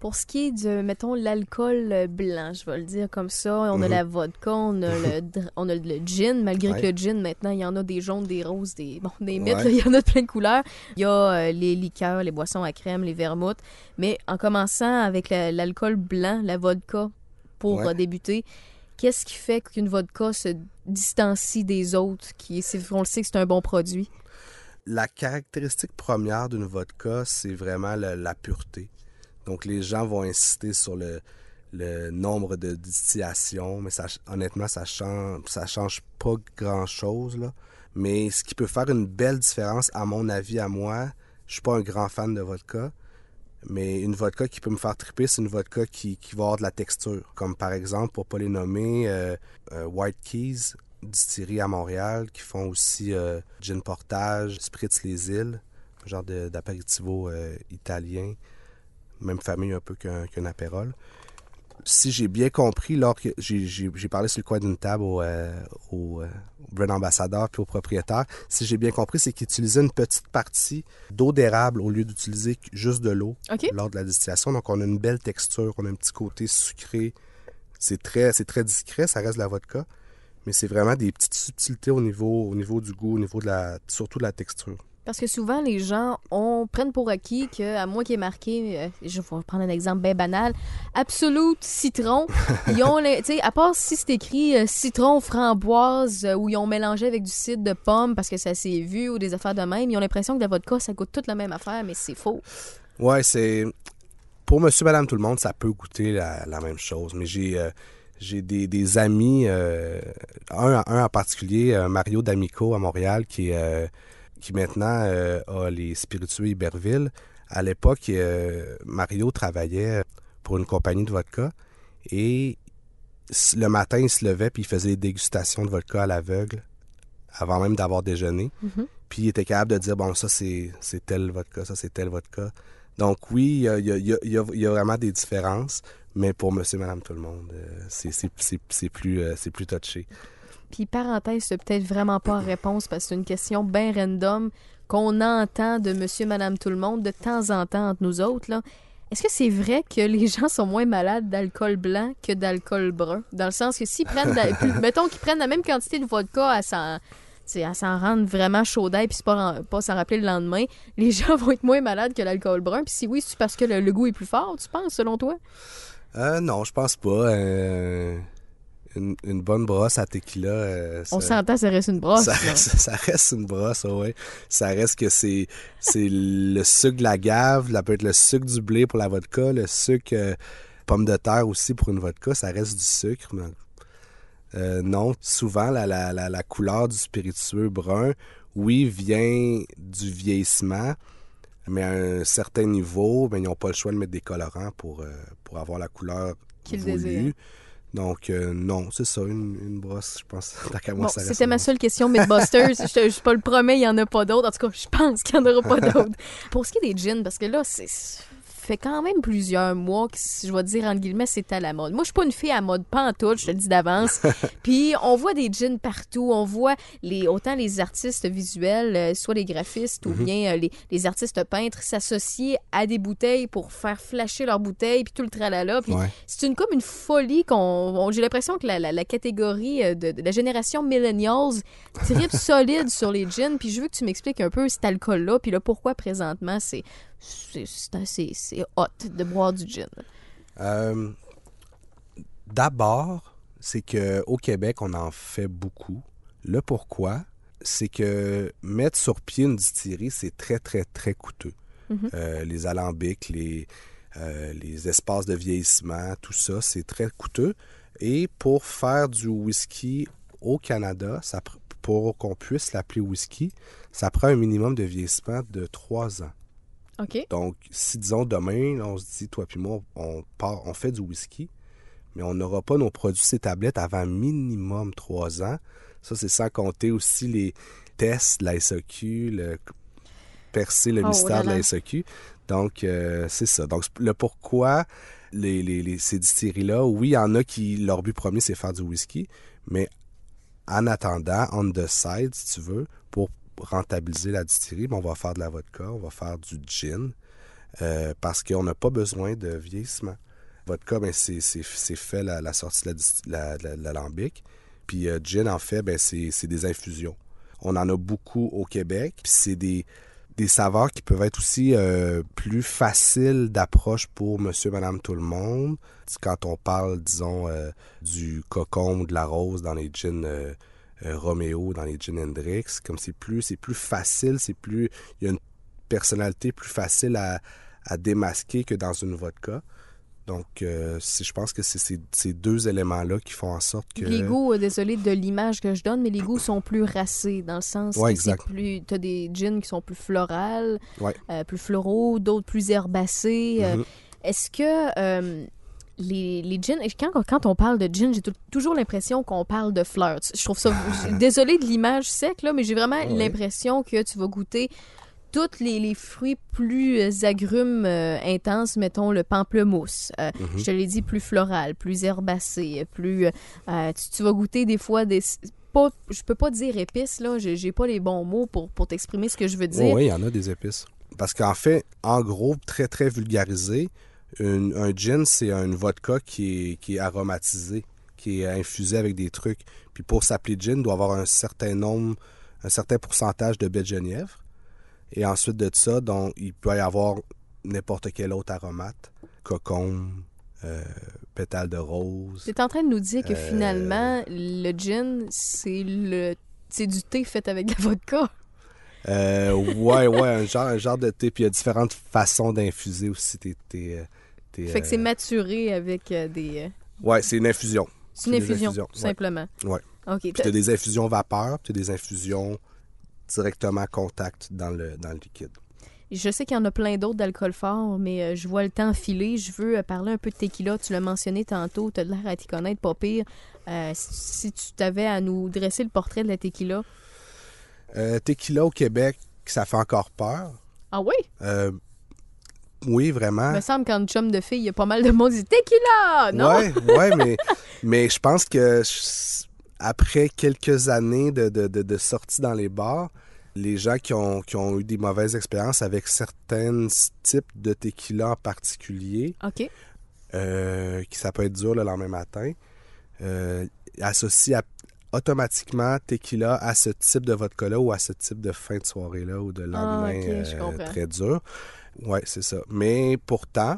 Pour ce qui est de, mettons, l'alcool euh, blanc, je vais le dire comme ça, on a Mhm. la vodka, on a, le, on a le gin, malgré Ouais. que le gin, maintenant, il y en a des jaunes, des roses, des, bon, des mythes, Ouais. là, il y en a de plein de couleurs. Il y a euh, les liqueurs, les boissons à crème, les vermouths. Mais en commençant avec la- l'alcool blanc, la vodka, pour Ouais. débuter, qu'est-ce qui fait qu'une vodka se distancie des autres, qui, on le sait que c'est un bon produit? La caractéristique première d'une vodka, c'est vraiment la pureté. Donc les gens vont insister sur le, nombre de distillations, mais honnêtement, ça change, change pas grand-chose. Mais ce qui peut faire une belle différence, à mon avis, à moi, je suis pas un grand fan de vodka, mais une vodka qui peut me faire triper, c'est une vodka qui, qui va avoir de la texture. Comme par exemple, pour pas les nommer, euh, euh, White Keys, distillerie à Montréal, qui font aussi euh, gin portage, spritz les îles, un genre d'apéritivo euh, italien, même famille un peu qu'un qu'un apérole. Si j'ai bien compris, lors que j'ai- parlé sur le coin d'une table au, euh, au, au brand ambassadeur puis au propriétaire, si j'ai bien compris, c'est qu'ils utilisaient une petite partie d'eau d'érable au lieu d'utiliser juste de l'eau lors de la distillation. Donc, on a une belle texture, on a un petit côté sucré. C'est très, c'est très discret, ça reste de la vodka. Mais c'est vraiment des petites subtilités au niveau, au niveau du goût, au niveau de la, surtout de la texture. Parce que souvent, les gens on prennent pour acquis que, à moins qu'il ait marqué, euh, je vais prendre un exemple bien banal, Absolute Citron, ils ont, tu sais, à part si c'est écrit euh, citron framboise euh, ou ils ont mélangé avec du cidre de pomme parce que ça s'est vu ou des affaires de même, ils ont l'impression que la vodka, ça goûte toute la même affaire, mais c'est faux. Ouais, c'est. Pour monsieur, madame, tout le monde, ça peut goûter la, la même chose. Mais j'ai euh, j'ai des, des amis, euh, un, un en particulier, euh, Mario D'Amico à Montréal, qui, euh, qui maintenant euh, a les spiritueux Iberville. À l'époque, Mario travaillait pour une compagnie de vodka et le matin, il se levait puis il faisait des dégustations de vodka à l'aveugle avant même d'avoir déjeuné. Mhm. Puis il était capable de dire, bon, ça c'est tel vodka, ça c'est tel vodka. Donc oui, il y y a- il y a- il y a- il y a vraiment des différences, mais pour monsieur, madame, tout le monde, euh, c'est- plus, euh, plus touché. Puis parenthèse, c'est peut-être vraiment pas réponse parce que c'est une question bien random qu'on entend de monsieur, madame, tout le monde de temps en temps entre nous autres. Est-ce que c'est vrai que les gens sont moins malades d'alcool blanc que d'alcool brun? Dans le sens que s'ils prennent, mettons qu'ils prennent la même quantité de vodka à 100, sais, à s'en rendre vraiment chaud d'ail puis pas, pas s'en rappeler le lendemain, les gens vont être moins malades que l'alcool brun. Puis si oui, c'est parce que le goût est plus fort, tu penses, selon toi? Euh, non, je pense pas. Euh, une, une bonne brosse à tequila. euh, On s'entend, ça reste une brosse. ça, reste, ça reste une brosse, ouais. Ça reste que c'est c'est le sucre de la gave, ça peut être le sucre du blé pour la vodka, le sucre pomme de terre aussi pour une vodka, ça reste du sucre. mais, non, souvent la, la, la, la couleur du spiritueux brun, oui, vient du vieillissement, mais à un certain niveau, ben, ils n'ont pas le choix de mettre des colorants pour, euh, pour avoir la couleur Qu'ils voulue. désirent. Donc, euh, non, c'est ça, une, une brosse, je pense. Bon, c'était ma seule question, Mythbusters. je, je pas le premier, il y en a pas d'autres. En tout cas, je pense qu'il y en aura pas d'autres. Pour ce qui est des gins, parce que là, c'est fait quand même plusieurs mois que, je vais dire, entre guillemets, c'est à la mode. Moi, je suis pas une fille à mode pantoute, je te le dis d'avance. Puis, on voit des gins partout. On voit les, autant les artistes visuels, euh, soit les graphistes ou bien euh, les, les artistes peintres s'associer à des bouteilles pour faire flasher leurs bouteilles, puis tout le tralala. Puis, Ouais. c'est une comme une folie qu'on. on- J'ai l'impression que la, la- la catégorie euh, de, de la génération millennials tripe solide sur les gins. Puis je veux que tu m'expliques un peu cet alcool-là, puis là pourquoi présentement c'est c'est hot de boire du gin. Euh, D'abord, c'est que au Québec, on en fait beaucoup. Le pourquoi, c'est que mettre sur pied une distillerie, c'est très, très, très coûteux. Mhm. Euh, les alambics, les, euh, les espaces de vieillissement, tout ça, c'est très coûteux. Et pour faire du whisky au Canada, ça, pour qu'on puisse l'appeler whisky, ça prend un minimum de vieillissement de trois ans. Donc, si disons demain, on se dit, toi puis moi, on, part, on fait du whisky, mais on n'aura pas nos produits ces tablettes avant minimum trois ans. Ça, c'est sans compter aussi les tests de la SAQ, le, percer le Oh mystère de la. SAQ. Donc, euh, c'est ça. Donc, le pourquoi les, les, les- ces distilleries-là, oui, il y en a qui, leur but premier, c'est faire du whisky, mais en attendant, on the side, si tu veux, rentabiliser la distillerie, ben, on va faire de la vodka, on va faire du gin, euh, parce qu'on n'a pas besoin de vieillissement. Vodka, ben, c'est fait la, sortie de la dis- la- la- l'alambic. Puis euh, gin, en fait, ben, c'est des infusions. On en a beaucoup au Québec. Puis c'est des, des saveurs qui peuvent être aussi euh, plus faciles d'approche pour monsieur, madame, tout le monde. Quand on parle, disons, du cocon, de la rose dans les gins euh, Romeo, dans les gins Hendrix, comme c'est plus, c'est plus facile, c'est plus, il y a une personnalité plus facile à, à démasquer que dans une vodka. Donc, euh, je pense que c'est ces- ces deux éléments-là qui font en sorte que... Les goûts, euh, désolé de l'image que je donne, mais les goûts sont plus racés dans le sens Ouais, que c'est plus. T'as des gins qui sont plus florales, Ouais. euh, plus floraux, d'autres plus herbacés. Euh, Mhm. Est-ce que les, les gins, quand, quand on parle de gin, j'ai tou- toujours l'impression qu'on parle de fleurs. Je trouve ça. Désolée de l'image sec, là, mais j'ai vraiment l'impression que tu vas goûter tous les, les fruits plus euh, agrumes euh, intenses, mettons le pamplemousse. Euh, Mhm. Je te l'ai dit, plus floral, plus herbacé, plus. euh, tu, tu vas goûter des fois des. Pas, je peux pas dire épices, là. J'ai j'ai pas les bons mots pour, pour t'exprimer ce que je veux dire. Oui, il y en a des épices. Parce qu'en fait, en gros, très très vulgarisé, une- un gin, c'est une vodka qui est, qui est aromatisée, qui est infusée avec des trucs. Puis pour s'appeler gin, il doit avoir un certain nombre, un certain pourcentage de baie de genièvre. Et ensuite de ça, donc, il peut y avoir n'importe quel autre aromate. Cocon, euh, pétale de rose. Tu es en train de nous dire que Euh, finalement, le gin, c'est le. C'est du thé fait avec de la vodka? Euh, ouais, ouais, un genre, un genre de thé. Puis il y a différentes façons d'infuser aussi tes... tes, tes, Fait que c'est euh, maturé avec euh, des. euh, Ouais, c'est une infusion. C'est une infusion, infusions, tout ouais. simplement. Ouais. OK. Puis tu as des infusions vapeur, puis tu as des infusions directement contact dans le, dans le liquide. Je sais qu'il y en a plein d'autres d'alcool fort, mais je vois le temps filer. Je veux parler un peu de tequila. Tu l'as mentionné tantôt, tu as l'air à t'y connaître, pas pire. Euh, si, si tu t'avais à nous dresser le portrait de la tequila. Euh, tequila au Québec, ça fait encore peur. Ah oui? Euh, oui, vraiment. Il me semble qu'en chum de filles, il y a pas mal de monde qui dit tequila! Non? Ouais, mais, mais je pense que je- après quelques années de, de, de, de sortie dans les bars, les gens qui ont, qui ont eu des mauvaises expériences avec certains types de tequila en particulier, OK. euh, qui ça peut être dur le lendemain matin, euh, associé à, automatiquement tequila à ce type de vodka-là ou à ce type de fin de soirée-là ou de lendemain Ah, euh, très dur. Ouais, c'est ça. Mais pourtant,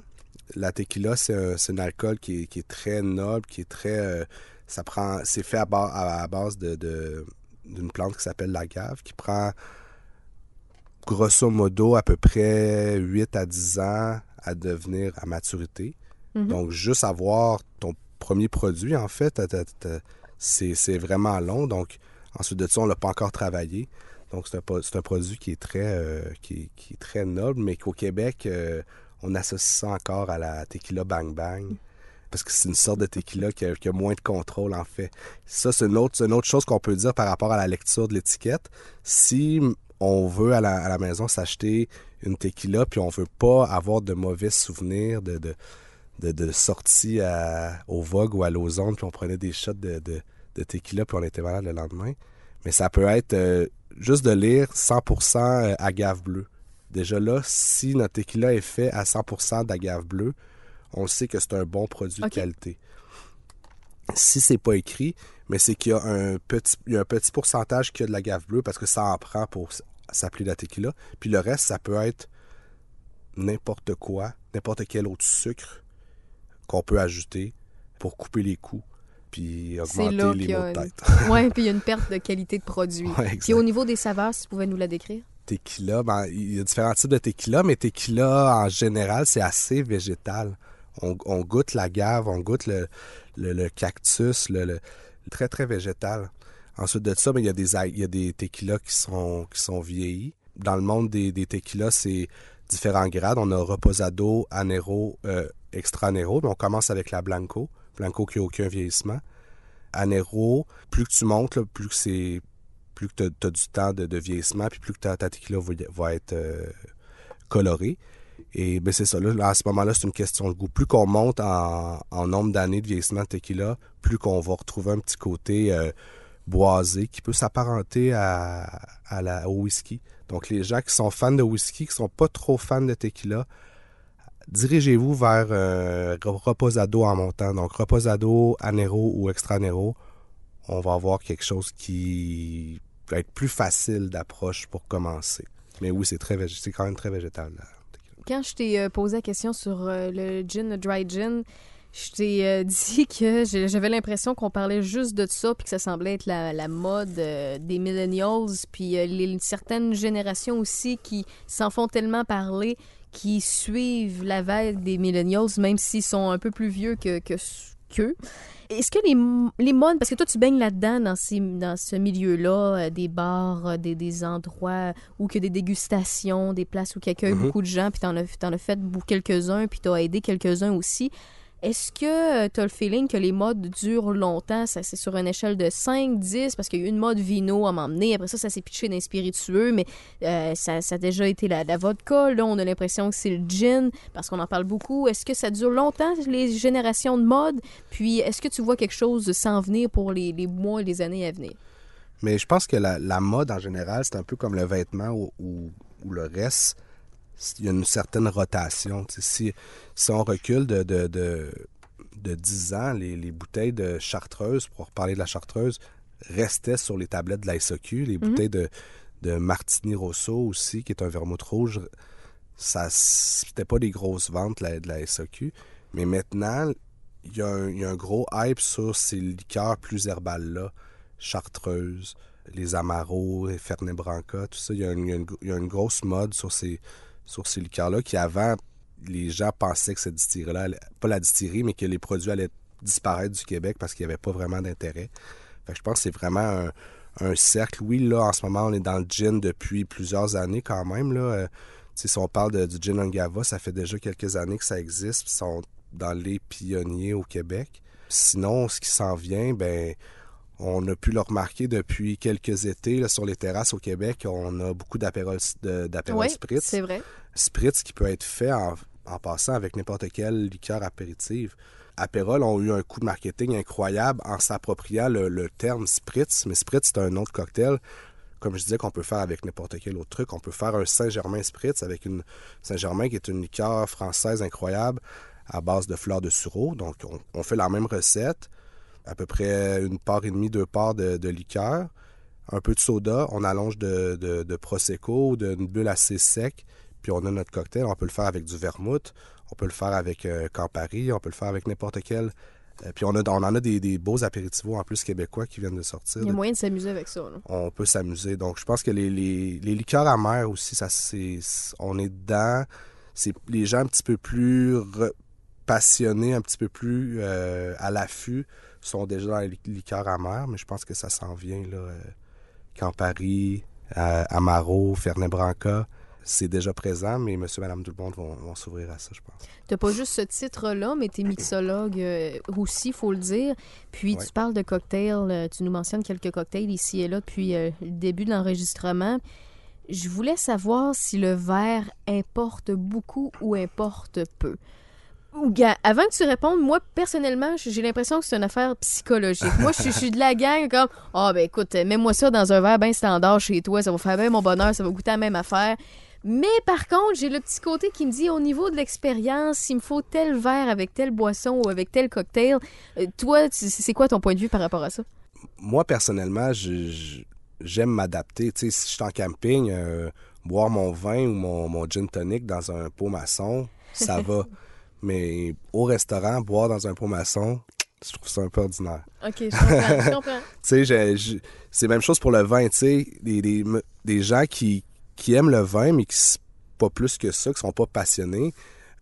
la tequila, c'est un, alcool qui est, qui est très noble, qui est très. euh, ça prend. C'est fait à, ba- à- à base de, de- d'une plante qui s'appelle l'agave, qui prend grosso modo à peu près 8 à 10 ans à devenir à maturité. Mhm. Donc, juste avoir ton premier produit, en fait, c'est c'est vraiment long. Donc, ensuite de ça, on l'a pas encore travaillé. Donc, c'est un, produit qui est très, euh, qui, est- très noble, mais qu'au Québec, euh, on associe ça encore à la tequila Bang Bang. Parce que c'est une sorte de tequila qui a, moins de contrôle, en fait. Ça, c'est une autre, chose qu'on peut dire par rapport à la lecture de l'étiquette. Si on veut à la, maison s'acheter une tequila, puis on veut pas avoir de mauvais souvenirs de, de, sorties au Vogue ou à l'Ozone, puis on prenait des shots de, de tequila, puis on était malade le lendemain. Mais ça peut être euh, juste de lire 100% agave bleue. Déjà là, si notre tequila est fait à 100% d'agave bleue, on sait que c'est un bon produit de qualité. Si c'est pas écrit, mais c'est qu'il y a un petit, il y a un petit pourcentage qui a de l'agave bleue parce que ça en prend pour s'appeler la tequila. Puis le reste, ça peut être n'importe quoi, n'importe quel autre sucre qu'on peut ajouter pour couper les coûts puis augmenter les maux de une- tête. Ouais, puis il y a une perte de qualité de produit. Ouais, Puis au niveau des saveurs, si tu pouvais nous la décrire? tequila, ben, il y a différents types de tequila, mais tequila, en général, c'est assez végétal. On, on goûte la gave, on goûte le, le, le cactus, le, le- très, très végétal. Ensuite de ça, ben, il, y a des, il y a des tequilas qui sont, qui sont vieillis. Dans le monde des, des tequilas, c'est différents grades. On a Reposado, Anero, euh, Extra Anero. Mais on commence avec la Blanco. Blanco qui n'a aucun vieillissement. Anero, plus que tu montes, plus que c'est plus que tu as, du temps de, vieillissement, puis plus que ta, tequila va, être euh, colorée. Et ben c'est ça, là, à ce moment-là, c'est une question de goût. Plus qu'on monte en, nombre d'années de vieillissement de tequila, plus qu'on va retrouver un petit côté euh, boisé qui peut s'apparenter à, à au whisky. Donc, les gens qui sont fans de whisky, qui sont pas trop fans de tequila, dirigez-vous vers euh, Reposado en montant. Donc, Reposado, Anero ou Extra Anero, on va avoir quelque chose qui va être plus facile d'approche pour commencer. Mais oui, c'est quand même très végétal. Quand je t'ai euh, posé la question sur euh, le gin, le dry gin, je t'ai euh, dit que j'avais l'impression qu'on parlait juste de ça, puis que ça semblait être la, la mode euh, des millennials, puis euh, les, certaines générations aussi qui s'en font tellement parler, qui suivent la vague des millennials, même s'ils sont un peu plus vieux que que- qu'eux. Est-ce que les, les modes, parce que toi tu baignes là-dedans dans, ces, dans ce milieu-là, euh, des bars, des, des endroits où il y a des dégustations, des places où il accueille Mhm. beaucoup de gens, puis t'en as, t'en as fait quelques-uns, puis t'as aidé quelques-uns aussi. Est-ce que tu as le feeling que les modes durent longtemps? Ça, c'est sur une échelle de 5, 10, parce qu'il y a eu une mode vino à m'emmener. Après ça, ça s'est pitché d'un spiritueux, mais euh, ça, a déjà été la, vodka. Là, on a l'impression que c'est le gin, parce qu'on en parle beaucoup. Est-ce que ça dure longtemps, les générations de mode? Puis, est-ce que tu vois quelque chose s'en venir pour les, mois et les années à venir? Mais je pense que la, mode en général, c'est un peu comme le vêtement ou le reste. Il y a une certaine rotation. Si, si on recule de, de, de, de 10 ans, les, les bouteilles de chartreuse, pour reparler de la chartreuse, restaient sur les tablettes de la SOQ. Les bouteilles de, de Martini Rosso aussi, qui est un vermouth rouge, ça c'était pas des grosses ventes la- de la SOQ. Mais maintenant, il y, a un- il y a un gros hype sur ces liqueurs plus herbales-là. Chartreuse, les Amaros, les Fernet Branca, tout ça. Y y il y a une grosse mode sur ces, sur ces liqueurs-là qui, avant, les gens pensaient que cette distillerie-là, pas la distillerie, mais que les produits allaient disparaître du Québec parce qu'il n'y avait pas vraiment d'intérêt. Fait que je pense que c'est vraiment un, un cercle. Oui, là, en ce moment, on est dans le gin depuis plusieurs années quand même. Là. Euh, si on parle de- du gin Angava, ça fait déjà quelques années que ça existe. puis Ils sont dans les pionniers au Québec. Sinon, ce qui s'en vient, ben, on a pu le remarquer depuis quelques étés là, sur les terrasses au Québec. On a beaucoup d'apérol de- d'apérol Oui, spritz. c'est vrai. Spritz qui peut être fait en, passant avec n'importe quelle liqueur apéritive. Apérol ont eu un coup de marketing incroyable en s'appropriant le, terme Spritz, mais Spritz, c'est un autre cocktail. Comme je disais, qu'on peut faire avec n'importe quel autre truc. On peut faire un Saint-Germain Spritz avec une Saint-Germain qui est une liqueur française incroyable à base de fleurs de sureau. Donc, on, fait la même recette. à peu près une part et demie, deux parts de, liqueur, un peu de soda, on allonge de, de, de d'une bulle assez sec, puis on a notre cocktail. On peut le faire avec du vermouth, on peut le faire avec euh, Campari, on peut le faire avec n'importe quel. euh, puis on, a, on en a des, des beaux apéritivos en plus québécois qui viennent de sortir. Il y a moyen de s'amuser avec ça. là. on peut s'amuser. Donc, je pense que les, les, les liqueurs amères aussi, ça, c'est, on est dedans. C'est les gens un petit peu plus passionnés, un petit peu plus euh, à l'affût, sont déjà dans les li- liqueurs amères, mais je pense que ça s'en vient, là. Campari, Amaro, Fernet Branca, c'est déjà présent, mais monsieur, madame, tout le monde vont, vont s'ouvrir à ça, je pense. T'as pas juste ce titre-là, mais t'es mixologue euh, aussi, faut le dire. Puis Ouais. tu parles de cocktails, euh, tu nous mentionnes quelques cocktails ici et là depuis euh, le début de l'enregistrement. Je voulais savoir si le verre importe beaucoup ou importe peu. Avant que tu répondes, moi, personnellement, j'ai l'impression que c'est une affaire psychologique. Moi, je suis- je suis de la gang comme Ah, ben écoute, mets-moi ça dans un verre bien standard chez toi, ça va faire bien mon bonheur, ça va goûter la même affaire. Mais par contre, j'ai le petit côté qui me dit au niveau de l'expérience, s'il me faut tel verre avec telle boisson ou avec tel cocktail, euh, toi, c'est quoi ton point de vue par rapport à ça? moi, personnellement, j'aime m'adapter. Tu sais, si je suis en camping, euh, boire mon vin ou mon, mon gin tonic dans un pot maçon, ça va. Mais au restaurant, boire dans un pot maçon, je trouve ça un peu ordinaire. Ok, je comprends. Tu sais, c'est la même chose pour le vin, tu sais. Des, des, des gens qui, qui aiment le vin, mais qui pas plus que ça, qui sont pas passionnés,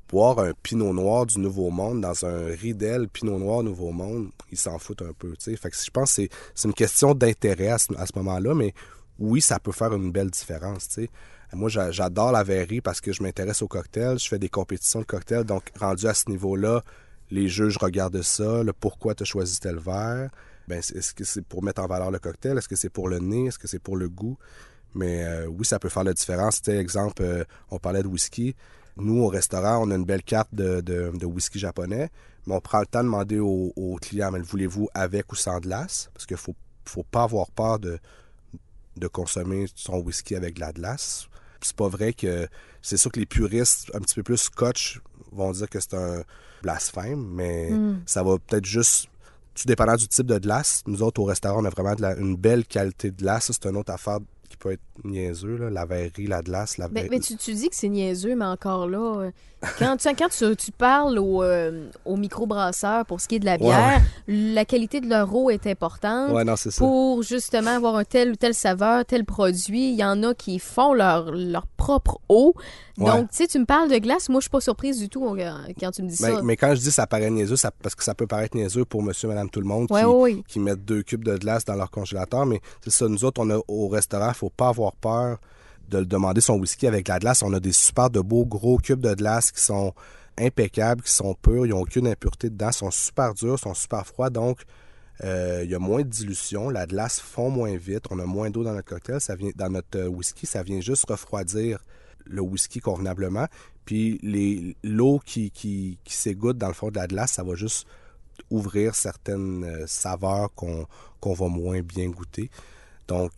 boire un pinot noir du Nouveau Monde dans un Riedel pinot noir Nouveau Monde, ils s'en foutent un peu, tu sais. Fait je pense que c'est- une question d'intérêt à ce, moment-là, mais oui, ça peut faire une belle différence, tu sais. Moi, j'a- j'adore la verrerie parce que je m'intéresse aux cocktails, je fais des compétitions de cocktails, donc rendu à ce niveau-là, les juges regardent ça, le pourquoi tu as choisi tel verre. Ben, est-ce que c'est pour mettre en valeur le cocktail? Est-ce que c'est pour le nez? Est-ce que c'est pour le goût? Mais euh, oui, ça peut faire la différence. Tu sais, exemple, euh, on parlait de whisky. Nous, au restaurant, on a une belle carte de, de- de whisky japonais, mais on prend le temps de demander aux, aux clients, mais le voulez-vous avec ou sans glace? Parce qu'il faut, faut pas avoir peur de, de consommer son whisky avec de la glace. C'est pas vrai que... C'est sûr que les puristes, un petit peu plus scotch, vont dire que c'est un blasphème, mais ça va peut-être juste tout dépendant du type de glace. Nous autres, au restaurant, on a vraiment de la- une belle qualité de glace. C'est une autre affaire qui peut être niaiseux, là. la verrerie, la glace. La Ben, ver- mais tu, tu dis que c'est niaiseux, mais encore là, euh, quand, tu, quand tu, tu parles au, euh, au microbrasseur pour ce qui est de la bière, la qualité de leur eau est importante. Ouais, non, c'est ça. Pour justement avoir un tel ou tel saveur, tel produit, il y en a qui font leur, leur propre eau. Ouais. Donc, tu sais, tu me parles de glace, moi, je suis pas surprise du tout quand tu me dis Mais, ça. mais quand je dis ça paraît niaiseux, ça, parce que ça peut paraître niaiseux pour monsieur, madame, tout le monde Ouais, qui, mettent deux cubes de glace dans leur congélateur. Mais c'est ça, nous autres, on a, au restaurant, il faut pas avoir peur de demander son whisky avec la glace. On a des super de beaux gros cubes de glace qui sont impeccables, qui sont purs, ils n'ont aucune impureté dedans, sont super durs, sont super froids. Donc, euh, il y a moins de dilution, la glace fond moins vite, on a moins d'eau dans notre cocktail, ça vient dans notre euh, whisky, ça vient juste refroidir le whisky convenablement. Puis l'eau qui, qui, qui s'égoutte dans le fond de la glace, ça va juste ouvrir certaines euh, saveurs qu'on qu'on va moins bien goûter. Donc,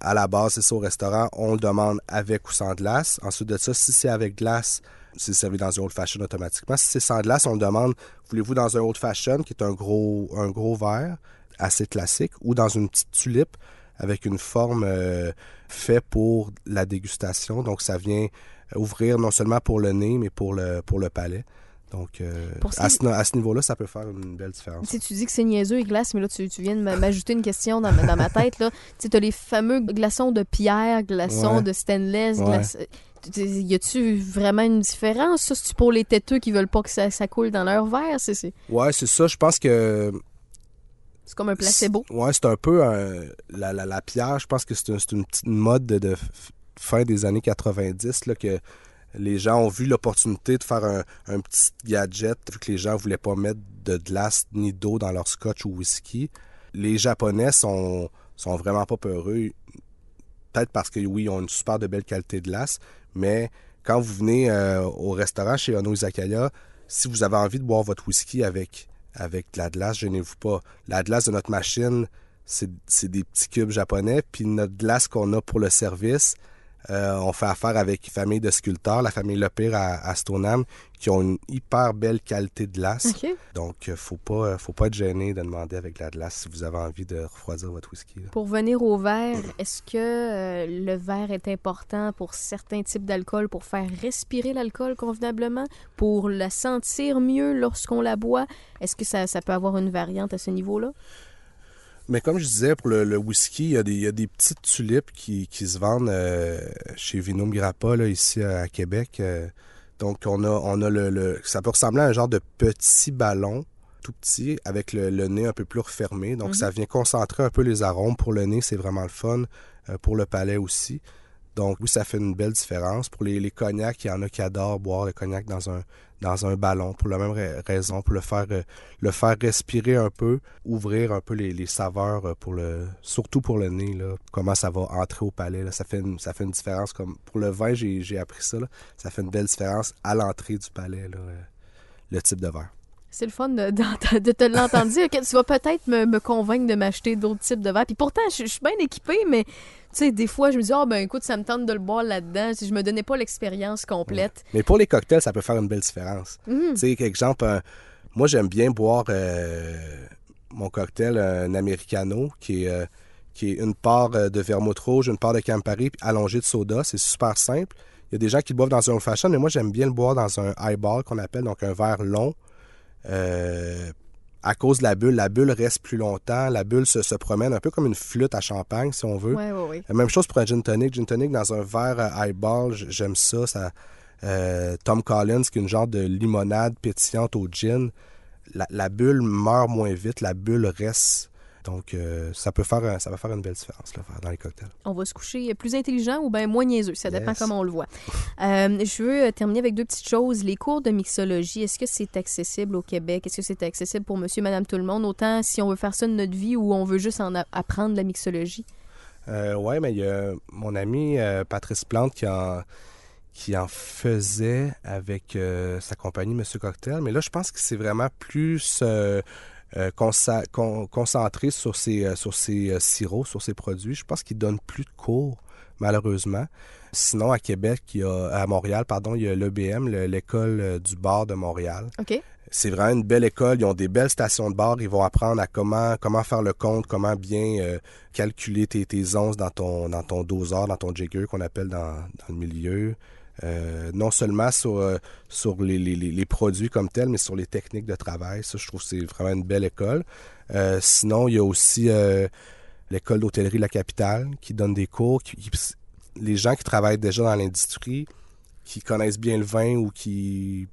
à la base, c'est ça au restaurant, on le demande avec ou sans glace. Ensuite de ça, si c'est avec glace, c'est servi dans un old fashion automatiquement. Si c'est sans glace, on le demande, voulez-vous dans un old fashion, qui est un gros, un gros verre, assez classique, ou dans une petite tulipe avec une forme euh, fait pour la dégustation. Donc, ça vient ouvrir non seulement pour le nez, mais pour le, pour le palais. Donc, euh, à ce, à ce niveau-là, ça peut faire une belle différence. Tu sais, tu dis que c'est niaiseux et glace, mais là, tu, tu viens de m'a- m'ajouter une question dans, ma- dans ma tête. Là. Tu sais, as les fameux glaçons de pierre, glaçons Ouais. de stainless. Ouais. glace- Tu- tu- Y a-tu vraiment une différence? Ça, c'est pour les têteux qui veulent pas que ça, ça coule dans leur verre? C'est, c'est, Ouais, c'est ça. Je pense que c'est comme un placebo. Ouais, c'est un peu un- la, la, la pierre. Je pense que c'est un- c'est une petite mode de, fin des années 90 là, que les gens ont vu l'opportunité de faire un, un petit gadget vu que les gens voulaient pas mettre de glace ni d'eau dans leur scotch ou whisky. Les Japonais sont, sont vraiment pas peureux. Peut-être parce que oui, ils ont une super de belle qualité de glace, mais quand vous venez euh, au restaurant chez Ono Izakaya, si vous avez envie de boire votre whisky avec, avec de la glace, gênez-vous pas. La glace de notre machine, c'est c'est des petits cubes japonais, puis notre glace qu'on a pour le service, Euh, on fait affaire avec une famille de sculpteurs, la famille Lepire à, à Stoneham, qui ont une hyper belle qualité de glace. Donc, euh, faut pas, euh, faut pas être gêné de demander avec la glace si vous avez envie de refroidir votre whisky. là. Pour venir au verre, est-ce que euh, le verre est important pour certains types d'alcool pour faire respirer l'alcool convenablement, pour la sentir mieux lorsqu'on la boit? Est-ce que ça, ça peut avoir une variante à ce niveau-là? Mais comme je disais, pour le, le whisky, il y, a des, il y a des petites tulipes qui, qui se vendent euh, chez Vinum Grappa, là, ici à Québec. Euh, donc, on a, on a le, le- Ça peut ressembler à un genre de petit ballon, tout petit, avec le, le nez un peu plus refermé. Donc, Mhm. ça vient concentrer un peu les arômes. Pour le nez, c'est vraiment le fun. euh, pour le palais aussi. Donc, oui, ça fait une belle différence. Pour les, les cognacs, il y en a qui adorent boire le cognac dans un, dans un ballon pour la même ra- raison, pour le faire, euh, le faire respirer un peu, ouvrir un peu les, saveurs euh, pour le, surtout pour le nez, là, comment ça va entrer au palais. Là, ça, fait une, ça fait une différence. Comme pour le vin, j'ai appris ça. là, ça fait une belle différence à l'entrée du palais, euh, le type de verre. C'est le fun de, te l'entendre dire. tu vas peut-être me, me convaincre de m'acheter d'autres types de verres. Puis pourtant, je, je suis bien équipée, mais tu sais, des fois, je me dis, ah ben écoute, ça me tente de le boire là-dedans. Si je me donnais pas l'expérience complète. Mais pour les cocktails, ça peut faire une belle différence. Mhm. Tu sais, exemple, un- moi, j'aime bien boire euh, mon cocktail, un americano, qui est, euh, qui est une part euh, de vermouth rouge, une part de Campari, puis allongé de soda. C'est super simple. Il y a des gens qui le boivent dans un old fashion, mais moi, j'aime bien le boire dans un highball qu'on appelle, donc un verre long. Euh, à cause de la bulle, la bulle reste plus longtemps, la bulle se, se promène un peu comme une flûte à champagne, si on veut. Ouais, ouais, ouais. La même chose pour un gin tonic. Gin tonic dans un verre euh, highball, j'aime ça. ça euh, Tom Collins, qui est une genre de limonade pétillante au gin. La, la bulle meurt moins vite, la bulle reste. Donc, euh, ça peut faire un- ça va faire une belle différence là, dans les cocktails. On va se coucher plus intelligent ou bien moins niaiseux? Ça dépend Yes. comment on le voit. Euh, je veux euh, terminer avec deux petites choses. Les cours de mixologie, est-ce que c'est accessible au Québec? Est-ce que c'est accessible pour monsieur, madame, tout le monde? Autant si on veut faire ça de notre vie ou on veut juste en apprendre la mixologie? Euh, ouais, mais il y a mon ami Patrice Plante qui en, qui en faisait avec euh, sa compagnie Monsieur Cocktail. Mais là, je pense que c'est vraiment plus euh, euh, consa- con- concentré sur ses, euh, sur euh, sirops, sur ses produits. Je pense qu'il donne plus de cours, malheureusement. Sinon, à Québec, il y a, à Montréal, pardon, il y a l'EBM, le- l'école du bar de Montréal. OK? C'est vraiment une belle école. Ils ont des belles stations de bar. Ils vont apprendre à comment, comment faire le compte, comment bien euh, calculer tes, tes onces dans ton, dans ton doseur, dans ton jigger qu'on appelle dans, dans le milieu. Euh, non seulement sur, euh, sur les, les- produits comme tels, mais sur les techniques de travail. Ça, je trouve que c'est vraiment une belle école. Euh, sinon, il y a aussi l'école d'hôtellerie La Capitale qui donne des cours. qui- les gens qui travaillent déjà dans l'industrie, qui connaissent bien le vin ou qui,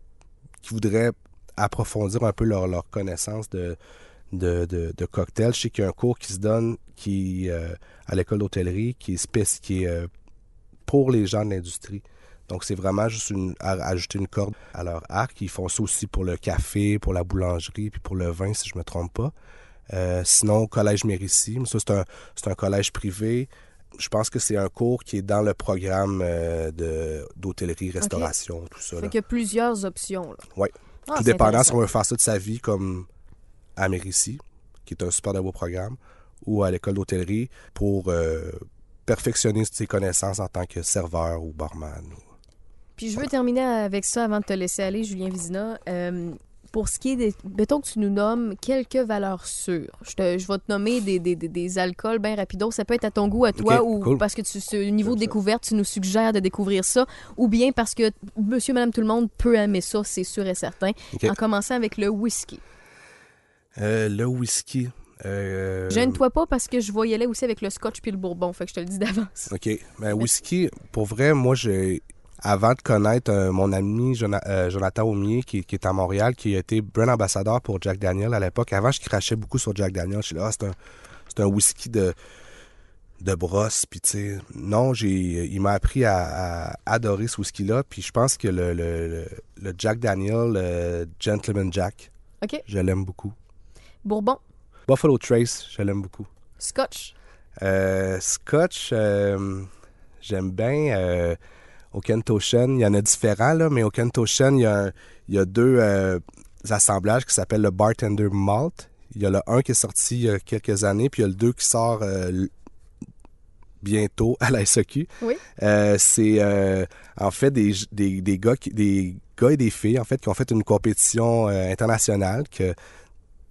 qui voudraient approfondir un peu leur, leur connaissance de, de, de, de cocktails. Je sais qu'il y a un cours qui se donne qui à l'école d'hôtellerie qui est, qui est pour les gens de l'industrie. Donc, c'est vraiment juste une, à- ajouter une corde à leur arc. Ils font ça aussi pour le café, pour la boulangerie, puis pour le vin, si je me trompe pas. Euh, sinon, au Collège Mérici, ça, c'est un, c'est un collège privé. Je pense que c'est un cours qui est dans le programme euh, de, d'hôtellerie, restauration, tout ça. Fait qu'il y a plusieurs options. Ouais. Ah, Tout dépendant si on veut faire ça de sa vie comme à Mérici, qui est un super beau programme, ou à l'école d'hôtellerie pour euh, perfectionner ses connaissances en tant que serveur ou barman. ou- Puis je veux terminer avec ça avant de te laisser aller, Julien Vizina. Euh, pour ce qui est des. Mettons que tu nous nommes quelques valeurs sûres. Je, te- je vais te nommer des, des, des, des alcools bien rapidos. Ça peut être à ton goût, à toi, ou cool. parce que tu, ce niveau de découverte, tu nous suggères de découvrir ça, ou bien parce que monsieur, madame, tout le monde peut aimer ça, c'est sûr et certain. En commençant avec le whisky. Euh, le whisky. euh, Gêne-toi pas parce que je vais y aller aussi avec le scotch puis le bourbon. Fait que je te le dis d'avance. OK. Ben, whisky, pour vrai, moi, j'ai. Avant de connaître euh, mon ami Jona- euh, Jonathan Aumier, qui, qui est à Montréal, qui a été brand ambassadeur pour Jack Daniel à l'époque, avant, je crachais beaucoup sur Jack Daniel. Je suis là, ah, c'est un, c'est un whisky de, de brosse. Puis, tu sais, non, il m'a appris à, à adorer ce whisky-là. Puis, je pense que le, le, Jack Daniel, le Gentleman Jack, je l'aime beaucoup. Bourbon, Buffalo Trace, je l'aime beaucoup. scotch, Euh, Scotch, euh, j'aime bien. Au Kentoshen, il y en a différents, là, mais au Kentoshen, il y a, un- il y a deux euh, assemblages qui s'appellent le Bartender Malt. Il y a le un qui est sorti il y a quelques années, puis il y a le deux qui sort euh, bientôt à la SOQ. Oui. Euh, c'est euh, en fait des, des, des, gars qui, des gars et des filles en fait qui ont fait une compétition euh, internationale que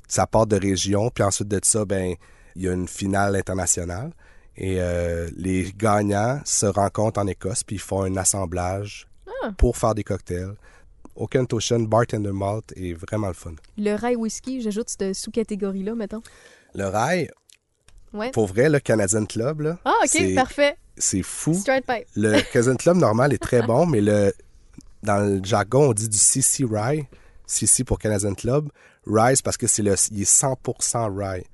ça part de région puis ensuite de ça ben il y a une finale internationale et euh, les gagnants se rencontrent en Écosse puis ils font un assemblage Ah. pour faire des cocktails. Au Kent Ocean Bartender Malt est vraiment le fun. Le rail whisky, j'ajoute cette sous-catégorie-là, mettons. Le rail, Ouais. pour vrai, le Canadian Club, là, Ah, OK, parfait. c'est fou. Straight pipe. Le Canadian Club normal est très bon, mais le dans le jargon, on dit du CC Rye. CC pour Canadian Club. Rye, c'est parce que c'est le, il est 100% rye.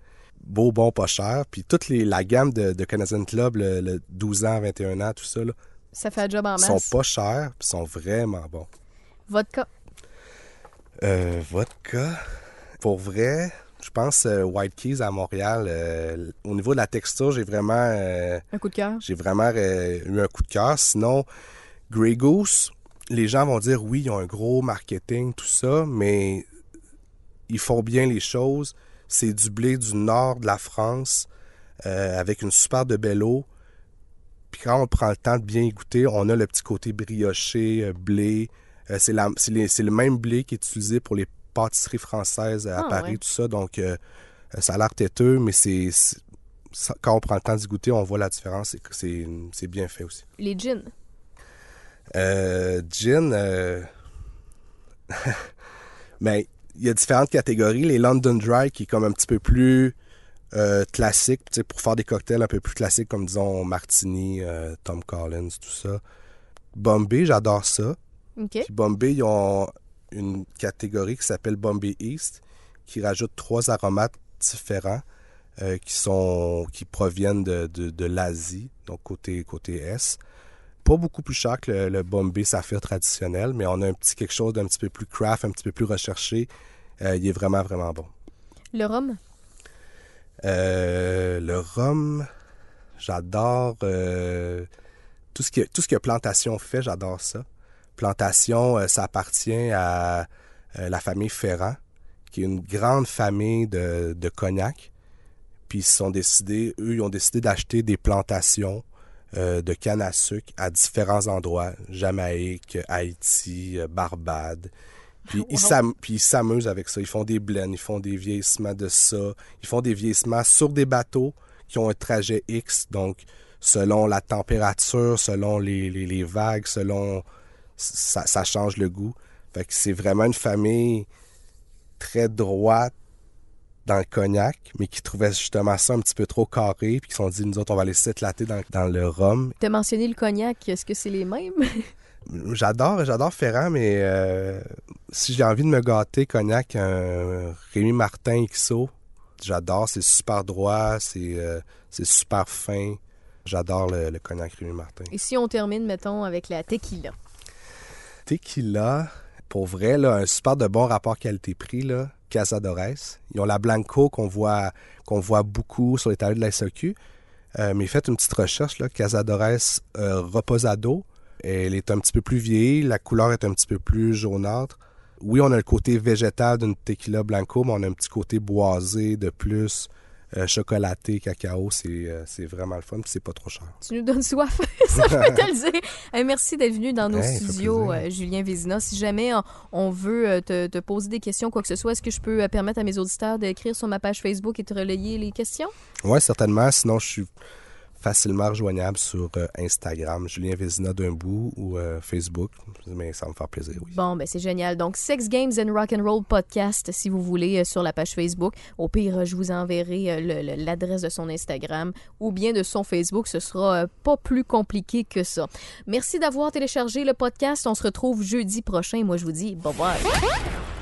Beau, bon, pas cher. Puis toute les, la gamme de, de Canadian Club, le, le 12 ans, 21 ans, tout ça, là, Ça fait un job en sont masse. pas chers, puis sont vraiment bons. Vodka? Euh, vodka. Pour vrai, je pense euh, White Keys à Montréal, euh, au niveau de la texture, j'ai vraiment, euh, Un coup de cœur? j'ai vraiment eu un coup de cœur. Sinon, Grey Goose, les gens vont dire oui, ils ont un gros marketing, tout ça, mais ils font bien les choses. C'est du blé du nord de la France euh, avec une super de belle eau. Puis quand on prend le temps de bien y goûter, on a le petit côté brioché, euh, blé. Euh, c'est, la- c'est les- c'est le même blé qui est utilisé pour les pâtisseries françaises à Ah, Paris, ouais. tout ça. Donc, ça a l'air têteux, mais c'est, quand on prend le temps d'y goûter, on voit la différence. C'est, que c'est, c'est bien fait aussi. Les gins. Euh, gin, euh, mais il y a différentes catégories. Les London Dry, qui est comme un petit peu plus euh, classique, tu sais, pour faire des cocktails un peu plus classiques, comme disons Martini, euh, Tom Collins, tout ça. Bombay, j'adore ça. Puis Bombay, ils ont une catégorie qui s'appelle Bombay East, qui rajoute trois aromates différents euh, qui sont qui proviennent de, de, de l'Asie, donc côté côté S. Pas beaucoup plus cher que le, le Bombay Saphir traditionnel, mais on a un petit quelque chose d'un petit peu plus craft, un petit peu plus recherché. Euh, il est vraiment vraiment bon. Le rhum? Euh, le rhum, j'adore euh, tout ce que tout ce que plantation fait, j'adore ça. Plantation, ça appartient à la famille Ferrand, qui est une grande famille de, de cognac. Puis ils se sont décidés, eux, ils ont décidé d'acheter des plantations euh, de canne à sucre à différents endroits, Jamaïque, Haïti, euh, Barbade. Puis, ils Wow. s'am- puis ils s'amusent avec ça. Ils font des blends, ils font des vieillissements de ça. Ils font des vieillissements sur des bateaux qui ont un trajet X. Donc, selon la température, selon les, les, les vagues, selon... Ça, ça change le goût. Fait que c'est vraiment une famille très droite dans le cognac, mais qui trouvait justement ça un petit peu trop carré, puis qui se sont dit, nous autres, on va aller s'éclater dans, dans le rhum. T'as mentionné le cognac. Est-ce que c'est les mêmes? J'adore, j'adore Ferrand, mais euh, si j'ai envie de me gâter, cognac, un Rémi Martin XO, j'adore, c'est super droit, c'est euh, c'est super fin. J'adore le, le cognac Rémi Martin. Et si on termine, mettons, avec la tequila? Tequila, pour vrai, là, un super de bon rapport qualité-prix, là, Casadores. Ils ont la Blanco qu'on voit, beaucoup sur les tables de la SAQ. Euh, mais faites une petite recherche, là, Casadores euh, Reposado. Elle est un petit peu plus vieille, la couleur est un petit peu plus jaunâtre. Oui, on a le côté végétal d'une tequila blanco, mais on a un petit côté boisé de plus, euh, chocolaté, cacao. C'est euh, c'est vraiment le fun, puis c'est pas trop cher. Tu nous donnes soif, ça je peux te le dire. Euh, merci d'être venu dans nos Hey, studios, euh, Julien Vézina. Si jamais on, on veut te, te poser des questions, quoi que ce soit, est-ce que je peux permettre à mes auditeurs d'écrire sur ma page Facebook et te relayer les questions? Oui, certainement. Sinon, je suis facilement rejoignable sur euh, Instagram, Julien Vézina d'un bout ou euh, Facebook. Mais ça me faire plaisir, oui. Bon, ben c'est génial. Donc, Sex Games and Rock and Roll Podcast, si vous voulez, euh, sur la page Facebook. Au pire, je vous enverrai l'adresse de son Instagram ou bien de son Facebook. Ce sera pas plus compliqué que ça. Merci d'avoir téléchargé le podcast. On se retrouve jeudi prochain. Moi, je vous dis bye bye.